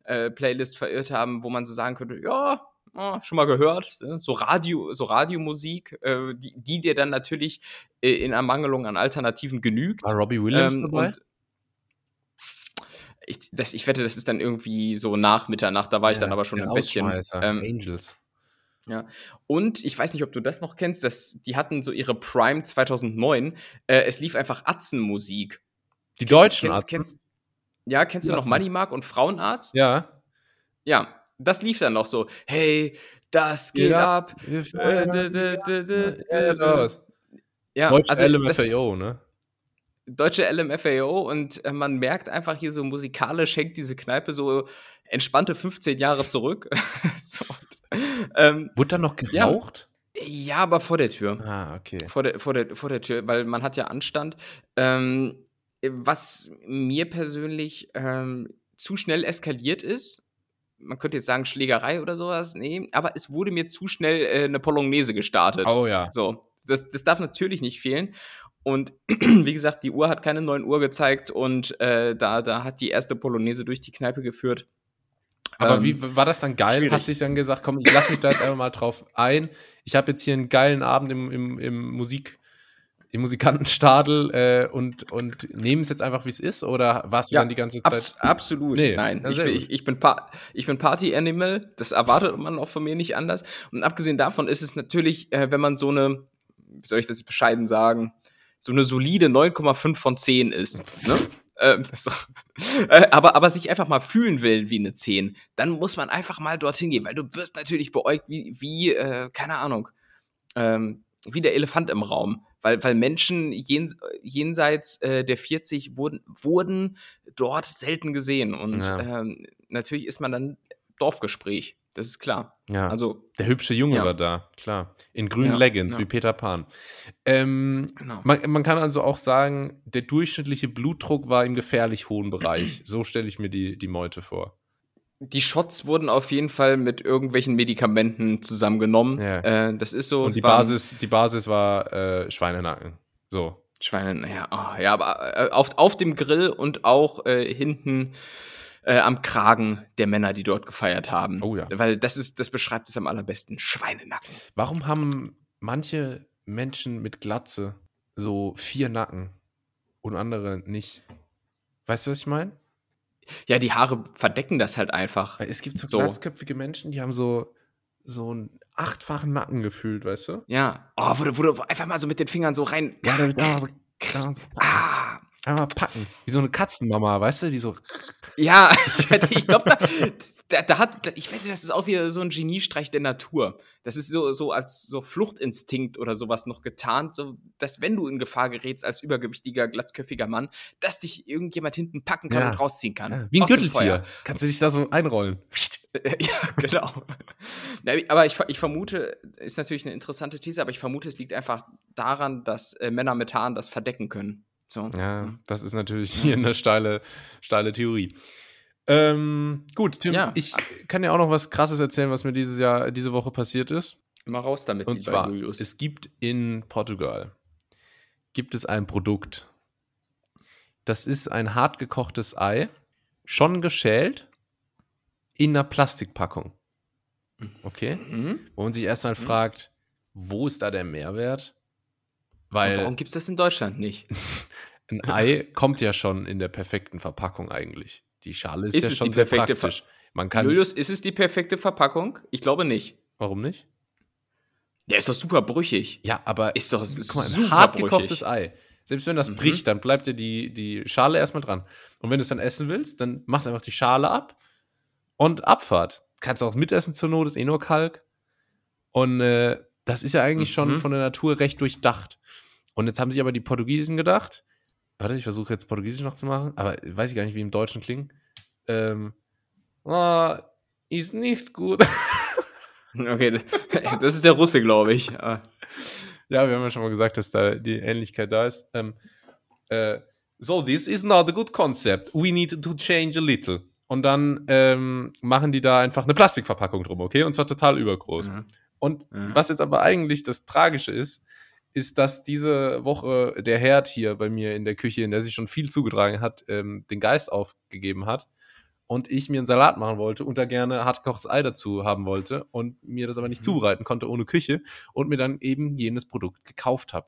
äh, Playlist verirrt haben, wo man so sagen könnte, ja, oh, schon mal gehört, ne? so Radio, so Radiomusik, äh, die, die, dir dann natürlich äh, in Ermangelung an Alternativen genügt. War Robbie Williams ähm, dabei? Ich, das, ich wette, das ist dann irgendwie so nach Mitternacht, da war ich dann aber schon ein bisschen. Ähm, Angels. Ja. Und ich weiß nicht, ob du das noch kennst, das, die hatten so ihre Prime 2009. Äh, es lief einfach Atzenmusik. Die deutschen kennst, kennst, Ja, kennst du noch Money Mark und Frauenarzt? Ja. Ja, das lief dann noch so. Hey, Das geht Ja. ab. Äh, Ja, das. Ja, Deutsche also LMFAO, ne? deutsche LMFAO und äh, man merkt einfach hier so musikalisch hängt diese Kneipe so entspannte 15 Jahre zurück. [laughs] so, [laughs] ähm, Wurde da noch Ja. geraucht? ja, aber vor der Tür. Ah, okay. Vor der, vor, der, vor der Tür, weil man hat ja Anstand. Ähm, was mir persönlich ähm, zu schnell eskaliert ist, man könnte jetzt sagen Schlägerei oder sowas, nee, aber es wurde mir zu schnell äh, eine Polonaise gestartet. Oh ja. So, das, das darf natürlich nicht fehlen. Und [clears throat] wie gesagt, die Uhr hat keine 9 Uhr gezeigt und äh, da, da hat die erste Polonaise durch die Kneipe geführt. Aber Ähm, wie war das dann geil? schwierig. Hast du dich dann gesagt, komm, ich lass mich da jetzt einfach mal drauf ein. Ich habe jetzt hier einen geilen Abend im, im, im Musik, im Musikantenstadel äh, und, und nehme es jetzt einfach, wie es ist? Oder warst du dann die ganze Zeit? abs absolut. Nee, Nein, ich bin, ich, ich, bin Pa- ich bin Party-Animal. Das erwartet man auch von mir nicht anders. Und abgesehen davon ist es natürlich, äh, wenn man so eine, wie soll ich das bescheiden sagen, so eine solide 9,5 von 10 ist. Ne? Ähm, [laughs] so. äh, aber, aber sich einfach mal fühlen will wie eine 10, dann muss man einfach mal dorthin gehen, weil du wirst natürlich beäugt wie, wie äh, keine Ahnung, ähm, wie der Elefant im Raum. Weil, weil Menschen jens, jenseits äh, der 40 wurden, wurden dort selten gesehen. Und Ja. ähm, natürlich ist man dann Dorfgespräch. Das ist klar. Ja. Also, der hübsche Junge Ja. war da, klar. In grünen Ja, Leggings, ja. wie Peter Pan. Ähm, genau. man, man kann also auch sagen, der durchschnittliche Blutdruck war im gefährlich hohen Bereich. [clears throat] So stelle ich mir die, die Meute vor. Die Shots wurden auf jeden Fall mit irgendwelchen Medikamenten zusammengenommen. Ja. Äh, das ist so. Und die Basis, die Basis war äh, Schweinenacken. So. Schweine, naja, oh, ja, aber äh, auf, auf dem Grill und auch äh, hinten äh, am Kragen der Männer, die dort gefeiert haben. Oh ja. Weil das ist, das beschreibt es am allerbesten. Schweinenacken. Warum haben manche Menschen mit Glatze so vier Nacken und andere nicht? Weißt du, was ich meine? Ja, die Haare verdecken das halt einfach. Weil es gibt so, So. glatzköpfige Menschen, die haben so, so einen achtfachen Nacken gefühlt, weißt du? Ja. Oh, wo du, wo du einfach mal so mit den Fingern so rein. Ja, da wird einfach so, einfach so Ah. Einmal packen. Wie so eine Katzenmama, weißt du? Die so. [laughs] Ja, ich, wette, ich glaube, da, da, da hat, da, ich wette, das ist auch wieder so ein Geniestreich der Natur. Das ist so, so als so Fluchtinstinkt oder sowas noch getarnt, so, dass wenn du in Gefahr gerätst als übergewichtiger, glatzköpfiger Mann, dass dich irgendjemand hinten packen kann Ja. und rausziehen kann. Ja, wie ein Gürteltier. Kannst du dich da so einrollen? [laughs] ja, genau. Na, aber ich, ich vermute, ist natürlich eine interessante These, aber ich vermute, es liegt einfach daran, dass äh, Männer mit Haaren das verdecken können. So. Ja, das ist natürlich hier eine steile, steile Theorie. Ähm, gut, Tim, Ja. ich kann dir auch noch was Krasses erzählen, was mir dieses Jahr, diese Woche passiert ist. Immer raus damit, Und zwar, es gibt in Portugal gibt es ein Produkt. Das ist ein hart gekochtes Ei, schon geschält, in einer Plastikpackung. Okay? Mhm. Wo man sich erstmal fragt, wo ist da der Mehrwert? Weil Und warum gibt es das in Deutschland nicht? [laughs] ein Ei kommt ja schon in der perfekten Verpackung eigentlich. Die Schale ist, Ist ja schon sehr Ver- praktisch. Man kann. Julius, ist es die perfekte Verpackung? Ich glaube nicht. Warum nicht? Der ist doch super brüchig. Ja, aber Ist doch guck mal, ein hart brüchig. gekochtes Ei. Selbst wenn das Mhm. bricht, dann bleibt dir die, die Schale erstmal dran. Und wenn du es dann essen willst, dann machst du einfach die Schale ab und Abfahrt. Kannst auch mitessen zur Not, ist eh nur Kalk. Und äh, das ist ja eigentlich schon Mhm. von der Natur recht durchdacht. Und jetzt haben sich aber die Portugiesen gedacht, warte, ich versuche jetzt Portugiesisch noch zu machen, aber weiß ich gar nicht, wie im Deutschen klingt. Ähm, ah, ist nicht gut. [laughs] Okay, das ist der Russe, glaube ich. Ah. Ja, wir haben ja schon mal gesagt, dass da die Ähnlichkeit da ist. Ähm, äh, so, this is not a good concept. We need to change a little. Und dann ähm, machen die da einfach eine Plastikverpackung drum, okay? Und zwar total übergroß. Mhm. Und Mhm. was jetzt aber eigentlich das Tragische ist, ist, dass diese Woche der Herd hier bei mir in der Küche, in der sich schon viel zugetragen hat, ähm, den Geist aufgegeben hat und ich mir einen Salat machen wollte und da gerne hartgekochtes Ei dazu haben wollte und mir das aber nicht Mhm. zubereiten konnte ohne Küche und mir dann eben jenes Produkt gekauft habe.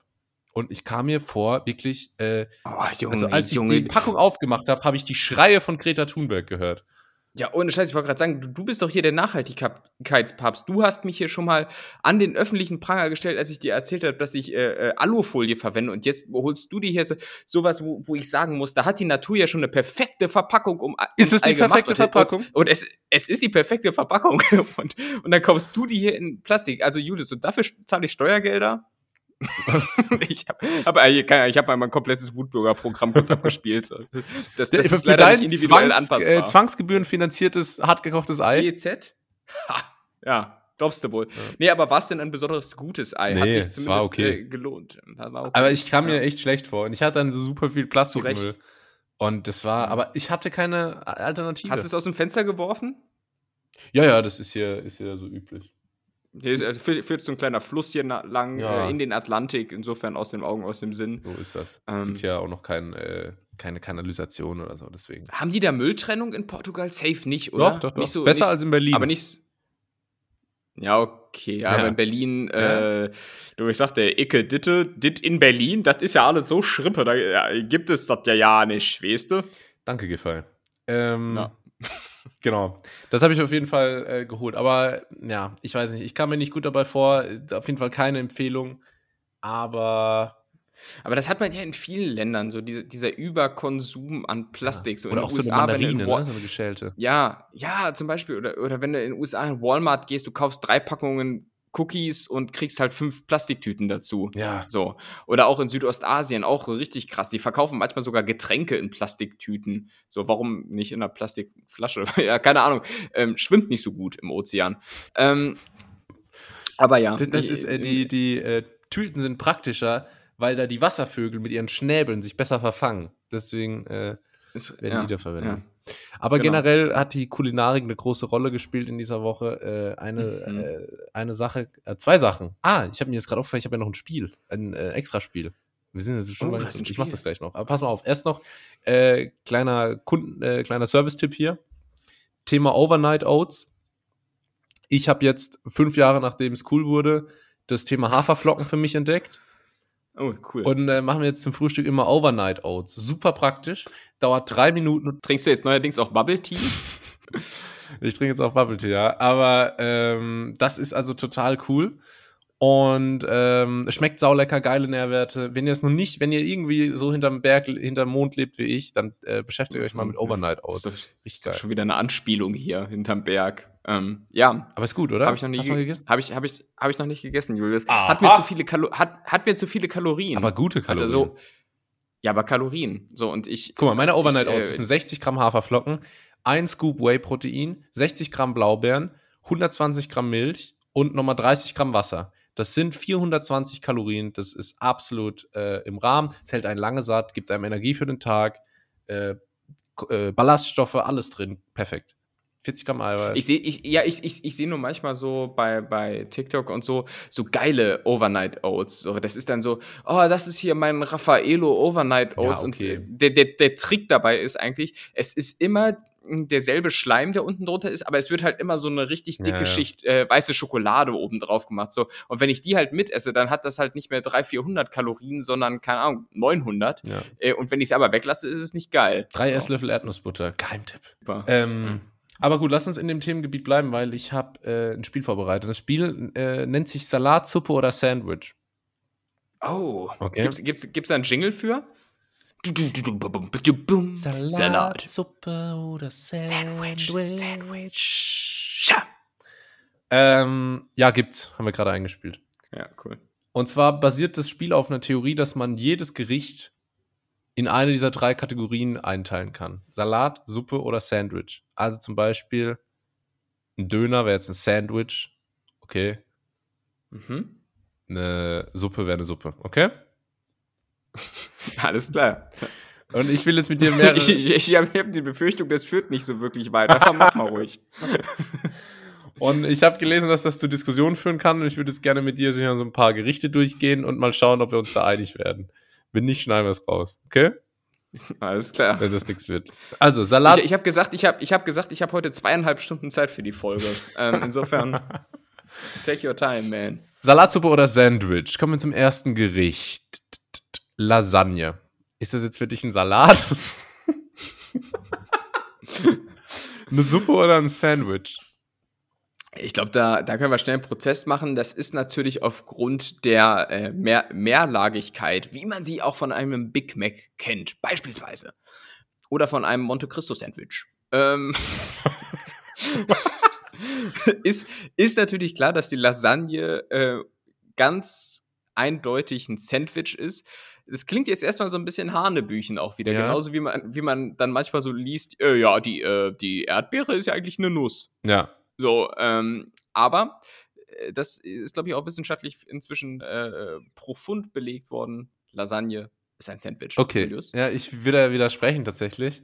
Und ich kam mir vor, wirklich, äh, Oh, Junge, also als ich Junge. die Packung aufgemacht habe, habe ich die Schreie von Greta Thunberg gehört. Ja, ohne Scheiß, ich wollte gerade sagen, du, du bist doch hier der Nachhaltigkeitspapst. Du hast mich hier schon mal an den öffentlichen Pranger gestellt, als ich dir erzählt habe, dass ich äh, äh, Alufolie verwende. Und jetzt holst du dir hier so, sowas, wo, wo ich sagen muss, da hat die Natur ja schon eine perfekte Verpackung um. Ist es die perfekte Verpackung? Und, und, es, es ist die perfekte Verpackung. [laughs] und, und dann kommst du die hier in Plastik. Also, Julius, und dafür zahle ich Steuergelder? Ich habe hab, ich hab mal mein komplettes Wutbürger-Programm kurz abgespielt. Das, das ist leider nicht individuell Zwangs, anpassbar. Äh, Zwangsgebühren finanziertes Ei. GEZ? Ha, ja, glaubst du wohl. Ja. Nee, aber war es denn ein besonderes gutes Ei? Nee, Hat sich zumindest war okay. Äh, gelohnt. War okay. Aber ich kam ja. mir echt schlecht vor. Und ich hatte dann so super viel Plastikmüll. Und das war, aber ich hatte keine Alternative. Hast du es aus dem Fenster geworfen? Ja, ja, das ist hier, ist hier so üblich. Hier ist, also führt, so ein kleiner Fluss hier lang ja. äh, in den Atlantik, insofern aus den Augen, aus dem Sinn. So ist das. Ähm, es gibt ja auch noch kein, äh, keine Kanalisation oder so, deswegen. Haben die da Mülltrennung in Portugal? Safe nicht, oder? Doch, doch, doch. So, Besser nicht, als in Berlin. Aber nicht. Ja, okay, ja, ja. aber in Berlin, ja. äh, du, ich sagte, Icke, Ditte, dit in Berlin, das ist ja alles so schrippe, da gibt es das ja ja nicht, weißt du? Danke, Gefallen. Ähm, ja. [laughs] Genau. Das habe ich auf jeden Fall äh, geholt. Aber ja, ich weiß nicht, ich kam mir nicht gut dabei vor. Auf jeden Fall keine Empfehlung. Aber. Aber das hat man ja in vielen Ländern, so diese, dieser Überkonsum an Plastik. Ja. So oder auch USA, so eine Mandarine, ne? so eine geschälte. Ja, ja, zum Beispiel. Oder, oder wenn du in den USA in Walmart gehst, du kaufst drei Packungen Cookies und kriegst halt fünf Plastiktüten dazu. Ja. So. Oder auch in Südostasien, auch richtig krass. Die verkaufen manchmal sogar Getränke in Plastiktüten. So, warum nicht in einer Plastikflasche? [laughs] ja, keine Ahnung. Ähm, schwimmt nicht so gut im Ozean. Ähm, aber ja. Das, ist, äh, die, die äh, Tüten sind praktischer, weil da die Wasservögel mit ihren Schnäbeln sich besser verfangen. Deswegen äh, ist, werden ja, die da verwendet. Ja. Aber genau. generell hat die Kulinarik eine große Rolle gespielt in dieser Woche. Äh, eine, mhm. äh, eine Sache, äh, zwei Sachen. Ah, ich habe mir jetzt gerade aufgefallen, ich habe ja noch ein Spiel, ein äh, Extraspiel. Wir sind jetzt schon oh, mal, ich mache das gleich noch. Aber pass mal auf, erst noch äh, kleiner Kunden, äh, kleiner Service-Tipp hier. Thema Overnight Oats. Ich habe jetzt fünf Jahre nachdem es cool wurde, das Thema Haferflocken für mich entdeckt. Oh, cool. Und äh, machen wir jetzt zum Frühstück immer Overnight Oats. Super praktisch. Dauert drei Minuten. Trinkst du jetzt neuerdings auch Bubble Tea? [laughs] ich trinke jetzt auch Bubble Tea, ja. Aber ähm, das ist also total cool. Und ähm, schmeckt saulecker, geile Nährwerte. Wenn ihr es noch nicht, wenn ihr irgendwie so hinterm Berg, hinterm Mond lebt wie ich, dann äh, beschäftigt euch mal mit Overnight Oats. Das ist, Richtig geil. schon wieder eine Anspielung hier hinterm Berg. Ähm, ja. Aber ist gut, oder? Habe ich noch nie gegessen. Habe ich, hab ich, hab ich noch nicht gegessen, Julius. Hat mir, zu viele hat, hat mir zu viele Kalorien. Aber gute Kalorien. Also, ja, aber Kalorien. So, und ich. Guck mal, meine Overnight Oats äh, sind 60 Gramm Haferflocken, 1 Scoop Whey-Protein, 60 Gramm Blaubeeren, 120 Gramm Milch und nochmal 30 Gramm Wasser. Das sind 420 Kalorien. Das ist absolut äh, im Rahmen. Es hält einen lange satt, gibt einem Energie für den Tag, äh, äh Ballaststoffe, alles drin. Perfekt. 40 Gramm Eiweiß. Ich sehe, ich, ja, ich, ich, ich sehe nur manchmal so bei, bei TikTok und so, so geile Overnight Oats. So, das ist dann so, oh, das ist hier mein Raffaello Overnight Oats. Ja, okay. Und der, der, der Trick dabei ist eigentlich, es ist immer derselbe Schleim, der unten drunter ist, aber es wird halt immer so eine richtig dicke ja, ja. Schicht äh, weiße Schokolade oben drauf gemacht. So. Und wenn ich die halt mitesse, dann hat das halt nicht mehr 300, 400 Kalorien, sondern, keine Ahnung, 900. Ja. Äh, und wenn ich es aber weglasse, ist es nicht geil. Drei so. Esslöffel Erdnussbutter, Geheimtipp. Ähm, mhm. Aber gut, lass uns in dem Themengebiet bleiben, weil ich habe äh, ein Spiel vorbereitet. Das Spiel äh, nennt sich Salatsuppe oder Sandwich. Oh, okay. Gibt's, gibt's, gibt's da einen Jingle für? Salat, Suppe oder Sandwich. Sandwich. Sandwich. Ähm, ja, gibt's. Haben wir gerade eingespielt. Ja, cool. Und zwar basiert das Spiel auf einer Theorie, dass man jedes Gericht in eine dieser drei Kategorien einteilen kann. Salat, Suppe oder Sandwich. Also zum Beispiel ein Döner wäre jetzt ein Sandwich. Okay. Mhm. Eine Suppe wäre eine Suppe. Okay? [laughs] Alles klar. Und ich will jetzt mit dir mehr. [laughs] ich ich, ich habe die Befürchtung, das führt nicht so wirklich weiter. Mach mal ruhig. [laughs] Und ich habe gelesen, dass das zu Diskussionen führen kann. Und ich würde jetzt gerne mit dir sicher so ein paar Gerichte durchgehen und mal schauen, ob wir uns da einig werden. Wenn nicht, schneiden wir es raus. Okay? Alles klar. Wenn das nichts wird. Also, Salat. Ich, ich habe gesagt, ich habe ich hab gesagt, ich habe heute zweieinhalb Stunden Zeit für die Folge. ähm, insofern, [laughs] take your time, man. Salatsuppe oder Sandwich? Kommen wir zum ersten Gericht. Lasagne. Ist das jetzt für dich ein Salat? [laughs] Eine Suppe oder ein Sandwich? Ich glaube, da, da können wir schnell einen Prozess machen. Das ist natürlich aufgrund der äh, Mehr Mehrlagigkeit, wie man sie auch von einem Big Mac kennt, beispielsweise. Oder von einem Monte Cristo Sandwich. Ähm, [laughs] ist, ist natürlich klar, dass die Lasagne äh, ganz eindeutig ein Sandwich ist. Das klingt jetzt erstmal so ein bisschen Hanebüchen auch wieder. Ja. Genauso wie man, wie man dann manchmal so liest, äh, ja, die, äh, die Erdbeere ist ja eigentlich eine Nuss. Ja. So, ähm, aber äh, das ist, glaube ich, auch wissenschaftlich inzwischen äh, äh, profund belegt worden. Lasagne ist ein Sandwich. Okay. Julius? Ja, ich will da widersprechen tatsächlich.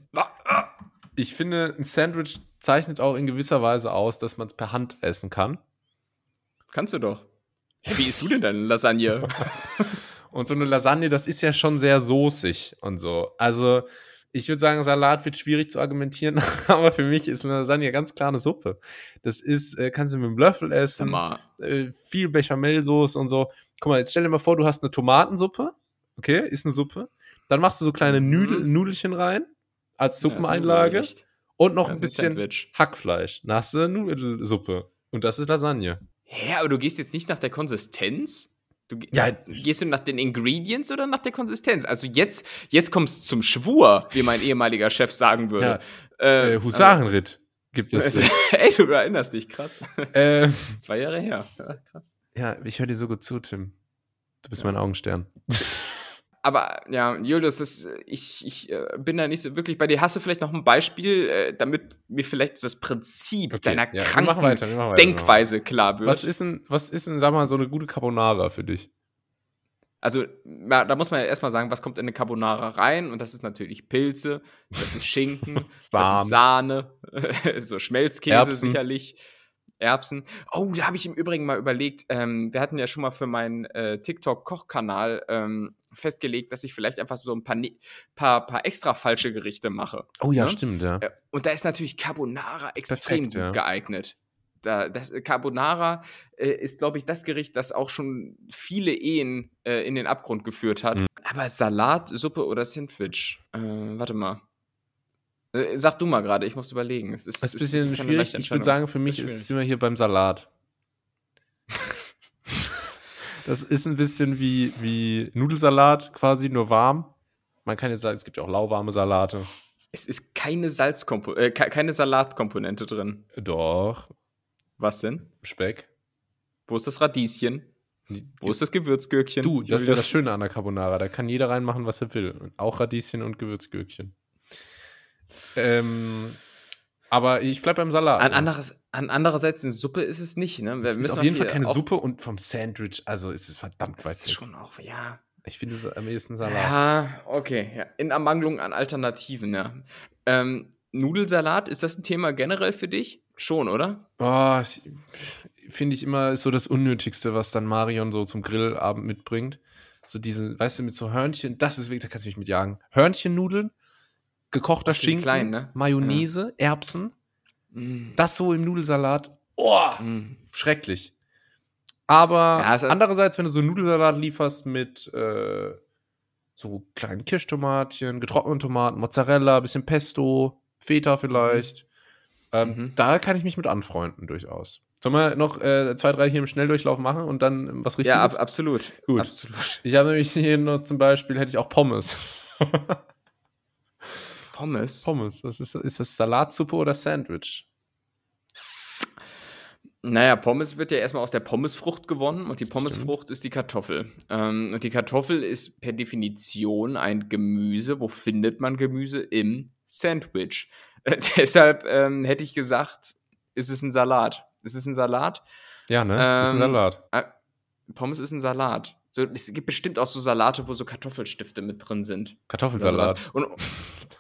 Ich finde, ein Sandwich zeichnet auch in gewisser Weise aus, dass man es per Hand essen kann. Kannst du doch. Wie isst du denn deine Lasagne? [laughs] Und so eine Lasagne, das ist ja schon sehr soßig und so. Also, ich würde sagen, Salat wird schwierig zu argumentieren, [laughs] aber für mich ist eine Lasagne ganz klar eine Suppe. Das ist, äh, kannst du mit einem Löffel essen, äh, viel Bechamelsoße und so. Guck mal, jetzt stell dir mal vor, du hast eine Tomatensuppe, okay, ist eine Suppe. Dann machst du so kleine Mhm. Nudel, Nudelchen rein als ja, Suppeneinlage Nudelgericht. und noch Ja, ein bisschen Sandwich. Hackfleisch. Dann hast du eine Nudelsuppe. Und das ist Lasagne. Hä, aber du gehst jetzt nicht nach der Konsistenz? Du, Ja. Gehst du nach den Ingredients oder nach der Konsistenz? Also jetzt, jetzt kommst du zum Schwur, wie mein ehemaliger Chef sagen würde. Äh, Ähm, Husarenritt gibt es. Also, [laughs] ey, du erinnerst dich, krass. äh, Zwei Jahre her. Ja, krass. ja, ich höre dir so gut zu, Tim. Du bist mein Augenstern. [laughs] Aber ja, Julius, das, ich, ich äh, bin da nicht so wirklich bei dir. Hast du vielleicht noch ein Beispiel, äh, damit mir vielleicht das Prinzip Okay, deiner ja, kranken weiter, wir weiter, Denkweise klar wird? Was ist denn, was ist denn, sag mal, so eine gute Carbonara für dich? Also, na, da muss man ja erstmal sagen, was kommt in eine Carbonara rein? Und das ist natürlich Pilze, das ist Schinken, [laughs] das ist Sahne, [laughs] so Schmelzkäse Erbsen. sicherlich, Erbsen. Oh, da habe ich im Übrigen mal überlegt, ähm, wir hatten ja schon mal für meinen äh, TikTok-Kochkanal ähm, festgelegt, dass ich vielleicht einfach so ein paar, ne paar, paar extra falsche Gerichte mache. Oh ja, Ne? stimmt, ja. Äh, Und da ist natürlich Carbonara extrem Perfekt, gut ja. geeignet. Da, das äh, Carbonara äh, ist, glaube ich, das Gericht, das auch schon viele Ehen äh, in den Abgrund geführt hat. Mhm. Aber Salat, Suppe oder Sandwich? Äh, warte mal. Äh, sag du mal gerade, ich muss überlegen. Es ist, Das ist ein ist bisschen keine schwierig. Ich würde sagen, für mich Ist ist immer hier beim Salat. [laughs] das ist ein bisschen wie, wie Nudelsalat, quasi nur warm. Man kann jetzt sagen, es gibt ja auch lauwarme Salate. Es ist keine Salzkompo äh, ke- keine Salatkomponente drin. Doch, Was denn? Speck. Wo ist das Radieschen? Wo ist das Gewürzgürkchen? Du, das ist ja das Schöne an der Carbonara. Da kann jeder reinmachen, was er will. Auch Radieschen und Gewürzgürkchen. Ähm, aber ich bleib beim Salat. An, ne? anderes, an andererseits eine Suppe ist es nicht, ne? Wir es ist auf jeden Fall keine Suppe und vom Sandwich, also ist es verdammt weit ist schon auch, ja. Ich finde es am ehesten Salat. Ja, okay. Ja. In Ermangelung an Alternativen, ja. Ähm, Nudelsalat, ist das ein Thema generell für dich? Schon, oder? Oh, finde ich immer ist so das Unnötigste, was dann Marion so zum Grillabend mitbringt. So diese, weißt du, mit so Hörnchen, das ist wirklich, da kannst du mich mit jagen. Hörnchennudeln, gekochter Schinken, kleinen, ne? Mayonnaise, Erbsen, Mm. das so im Nudelsalat. Oh, Mm. schrecklich. Aber Ja, hat- andererseits, wenn du so einen Nudelsalat lieferst mit äh, so kleinen Kirschtomatchen, getrockneten Tomaten, Mozzarella, bisschen Pesto, Feta vielleicht, ähm, Mhm. da kann ich mich mit anfreunden durchaus. Sollen wir noch äh, zwei, drei hier im Schnelldurchlauf machen und dann was Richtiges? Ja, ab, absolut. Gut. Absolut. ich habe nämlich hier noch zum Beispiel, hätte ich auch Pommes. [laughs] Pommes. Pommes, das ist, ist das Salatsuppe oder Sandwich? Naja, Pommes wird ja erstmal aus der Pommesfrucht gewonnen und die Pommesfrucht ist die Kartoffel. Ähm, und die Kartoffel ist per Definition ein Gemüse. Wo findet man Gemüse? Im Sandwich. Äh, [laughs] deshalb ähm, hätte ich gesagt, ist es ein Salat. Ist es ein Salat? Ja, ne? ist ein Ähm, Salat. Äh, Pommes ist ein Salat. So, es gibt bestimmt auch so Salate, wo so Kartoffelstifte mit drin sind. Kartoffelsalat. Und [laughs]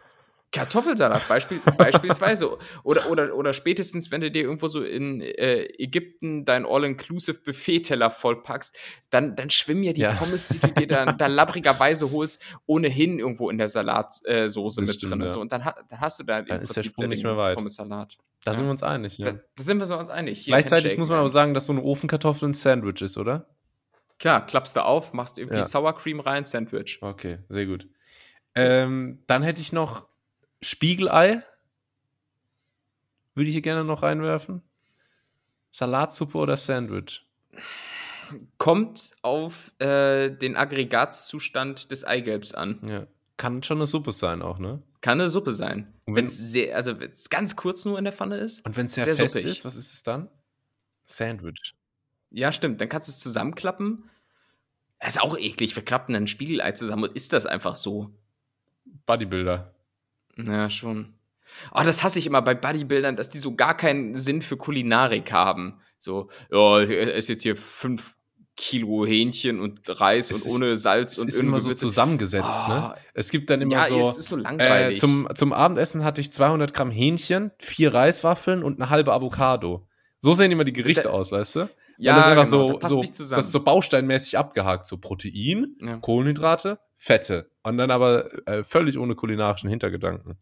Kartoffelsalat beispiel, [laughs] beispielsweise. Oder, oder, oder spätestens, wenn du dir irgendwo so in äh, Ägypten dein All-Inclusive-Buffet-Teller vollpackst, dann, dann schwimmen ja die Ja. Pommes, die du dir dann, [laughs] dann labbrigerweise holst, ohnehin irgendwo in der Salatsoße äh, mit stimmt, drin. ja. So, und dann, dann hast du da Dann im ist der Sprung nicht mehr weit. Pommes-Salat. Da Ja. sind wir uns einig, ja. Da, da sind wir so uns einig. Hier Gleichzeitig muss man aber sagen, dass so eine Ofenkartoffel ein Sandwich ist, oder? Klar, klappst du auf, machst irgendwie Ja. Sour Cream rein, Sandwich. Okay, sehr gut. Ähm, dann hätte ich noch Spiegelei. würde ich hier gerne noch reinwerfen. Salatsuppe oder Sandwich? Kommt auf äh, den Aggregatzustand des Eigelbs an. Ja. Kann schon eine Suppe sein auch, ne? Kann eine Suppe sein. Und Wenn es sehr, also wenn es ganz kurz nur in der Pfanne ist. Und wenn es sehr, Sehr fest suppig. ist, was ist es dann? Sandwich. Ja, stimmt. Dann kannst du es zusammenklappen. Das ist auch eklig. Wir klappen ein Spiegelei zusammen und ist das einfach so. Bodybuilder. Ja, schon. Oh, das hasse ich immer bei Bodybuildern, dass die so gar keinen Sinn für Kulinarik haben. So, ja, esse jetzt hier fünf Kilo Hähnchen und Reis Es und ist- ohne Salz und ist immer so zusammengesetzt, Oh. ne? Es gibt dann immer Ja, so. es ist so Äh, langweilig. zum, zum Abendessen hatte ich 200 Gramm Hähnchen, vier Reiswaffeln und eine halbe Avocado. So sehen immer die Gerichte Da- aus, weißt du? Ja, Weil das ist einfach genau, so, das passt so, das ist so bausteinmäßig abgehakt. So Protein, ja. Kohlenhydrate, Fette. Und dann aber äh, völlig ohne kulinarischen Hintergedanken.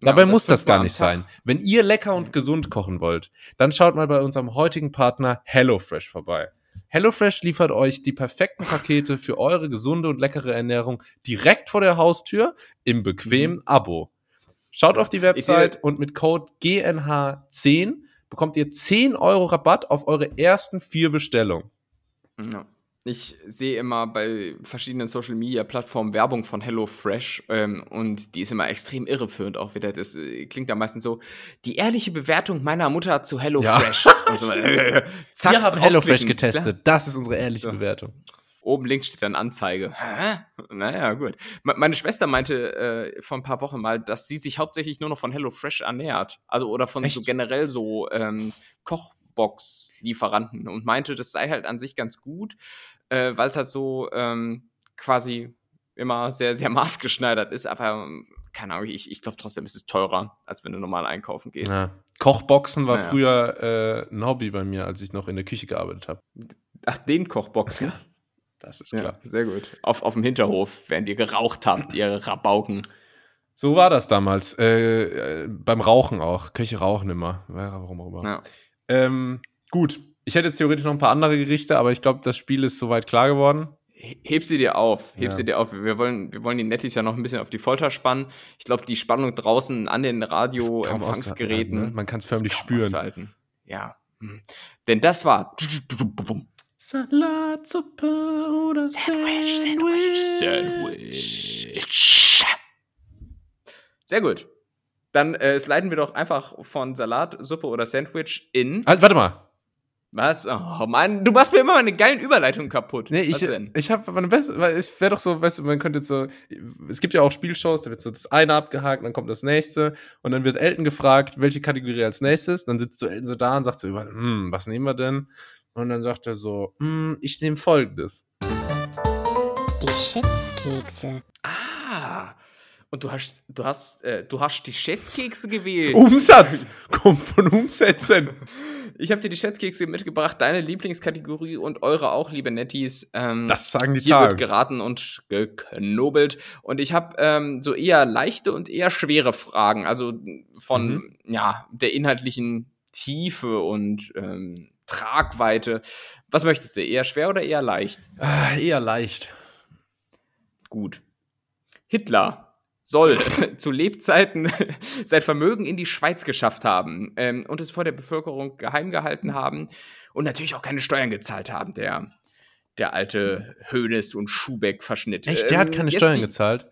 Ja, Dabei und das muss das gar nicht sein. Wenn ihr lecker und gesund kochen wollt, dann schaut mal bei unserem heutigen Partner HelloFresh vorbei. HelloFresh liefert euch die perfekten Pakete für eure gesunde und leckere Ernährung direkt vor der Haustür im bequemen Abo. Schaut auf die Mhm. Website und mit Code GNH10 bekommt ihr 10 Euro Rabatt auf eure ersten vier Bestellungen. Ja. Ich sehe immer bei verschiedenen Social Media Plattformen Werbung von HelloFresh ähm, und die ist immer extrem irreführend auch wieder. Das äh, klingt da meistens so: Die ehrliche Bewertung meiner Mutter zu HelloFresh. [laughs] Und so, äh, zack, wir haben HelloFresh getestet. Das ist unsere ehrliche So. Bewertung. Oben links steht dann Anzeige. Hä? Naja, gut. Me- Meine Schwester meinte äh, vor ein paar Wochen mal, dass sie sich hauptsächlich nur noch von HelloFresh ernährt. Also oder von so Echt? generell so ähm, Kochbox-Lieferanten und meinte, das sei halt an sich ganz gut, äh, weil es halt so ähm, quasi immer sehr, sehr [laughs] maßgeschneidert ist. Aber ähm, keine Ahnung, ich, ich glaube trotzdem ist es teurer, als wenn du normal einkaufen gehst. Ja. Kochboxen war Naja. früher äh, ein Hobby bei mir, als ich noch in der Küche gearbeitet habe. Ach, den Kochboxen. Das ist Ja, sehr gut. Auf, auf dem Hinterhof, während ihr geraucht habt, ihr Rabauken. So war das damals. Äh, äh, beim Rauchen auch. Köche rauchen immer. Warum auch immer. Ja. Ähm, gut. Ich hätte jetzt theoretisch noch ein paar andere Gerichte, aber ich glaube, das Spiel ist soweit klar geworden. He- Heb sie dir auf, heb Ja. sie dir auf. Wir wollen, wir wollen die Nettis ja noch ein bisschen auf die Folter spannen. Ich glaube, die Spannung draußen an den Radio-Empfangsgeräten. ne? Man kann's förmlich ist kaum spüren. Ja. Hm. Denn das war Salatsuppe oder Sandwich. Sehr gut. Dann äh, sliden wir doch einfach von Salat, Suppe oder Sandwich in. Halt, warte mal. Was? Oh Mann, du machst mir immer meine geilen Überleitungen kaputt. Nee, ich, Was denn? ich habe aber eine bessere, weil es wäre doch so, weißt du, man könnte jetzt so, es gibt ja auch Spielshows, da wird so das eine abgehakt, dann kommt das nächste und dann wird Elton gefragt, welche Kategorie als nächstes, dann sitzt so Elton so da und sagt so, hm, was nehmen wir denn? Und dann sagt er so, hm, ich nehme folgendes. Die Schätzkekse. Ah. Und du hast, du hast, äh, du hast die Schätzkekse gewählt. Umsatz! [laughs] Kommt von Umsätzen. Ich habe dir die Schätzkekse mitgebracht, deine Lieblingskategorie und eure auch, liebe Netties. Ähm, Das sagen die hier wird Zahlen. geraten und geknobelt. Und ich habe ähm, so eher leichte und eher schwere Fragen. Also von Mhm. ja, der inhaltlichen Tiefe und ähm, Tragweite. Was möchtest du? Eher schwer oder eher leicht? Ah, eher leicht. Gut. Hitler soll [laughs] zu Lebzeiten [laughs] sein Vermögen in die Schweiz geschafft haben ähm, und es vor der Bevölkerung geheim gehalten haben und natürlich auch keine Steuern gezahlt haben, der, der alte Hönes und Schubeck-Verschnitt. Echt, der hat Ähm, keine jetzt Steuern die- gezahlt.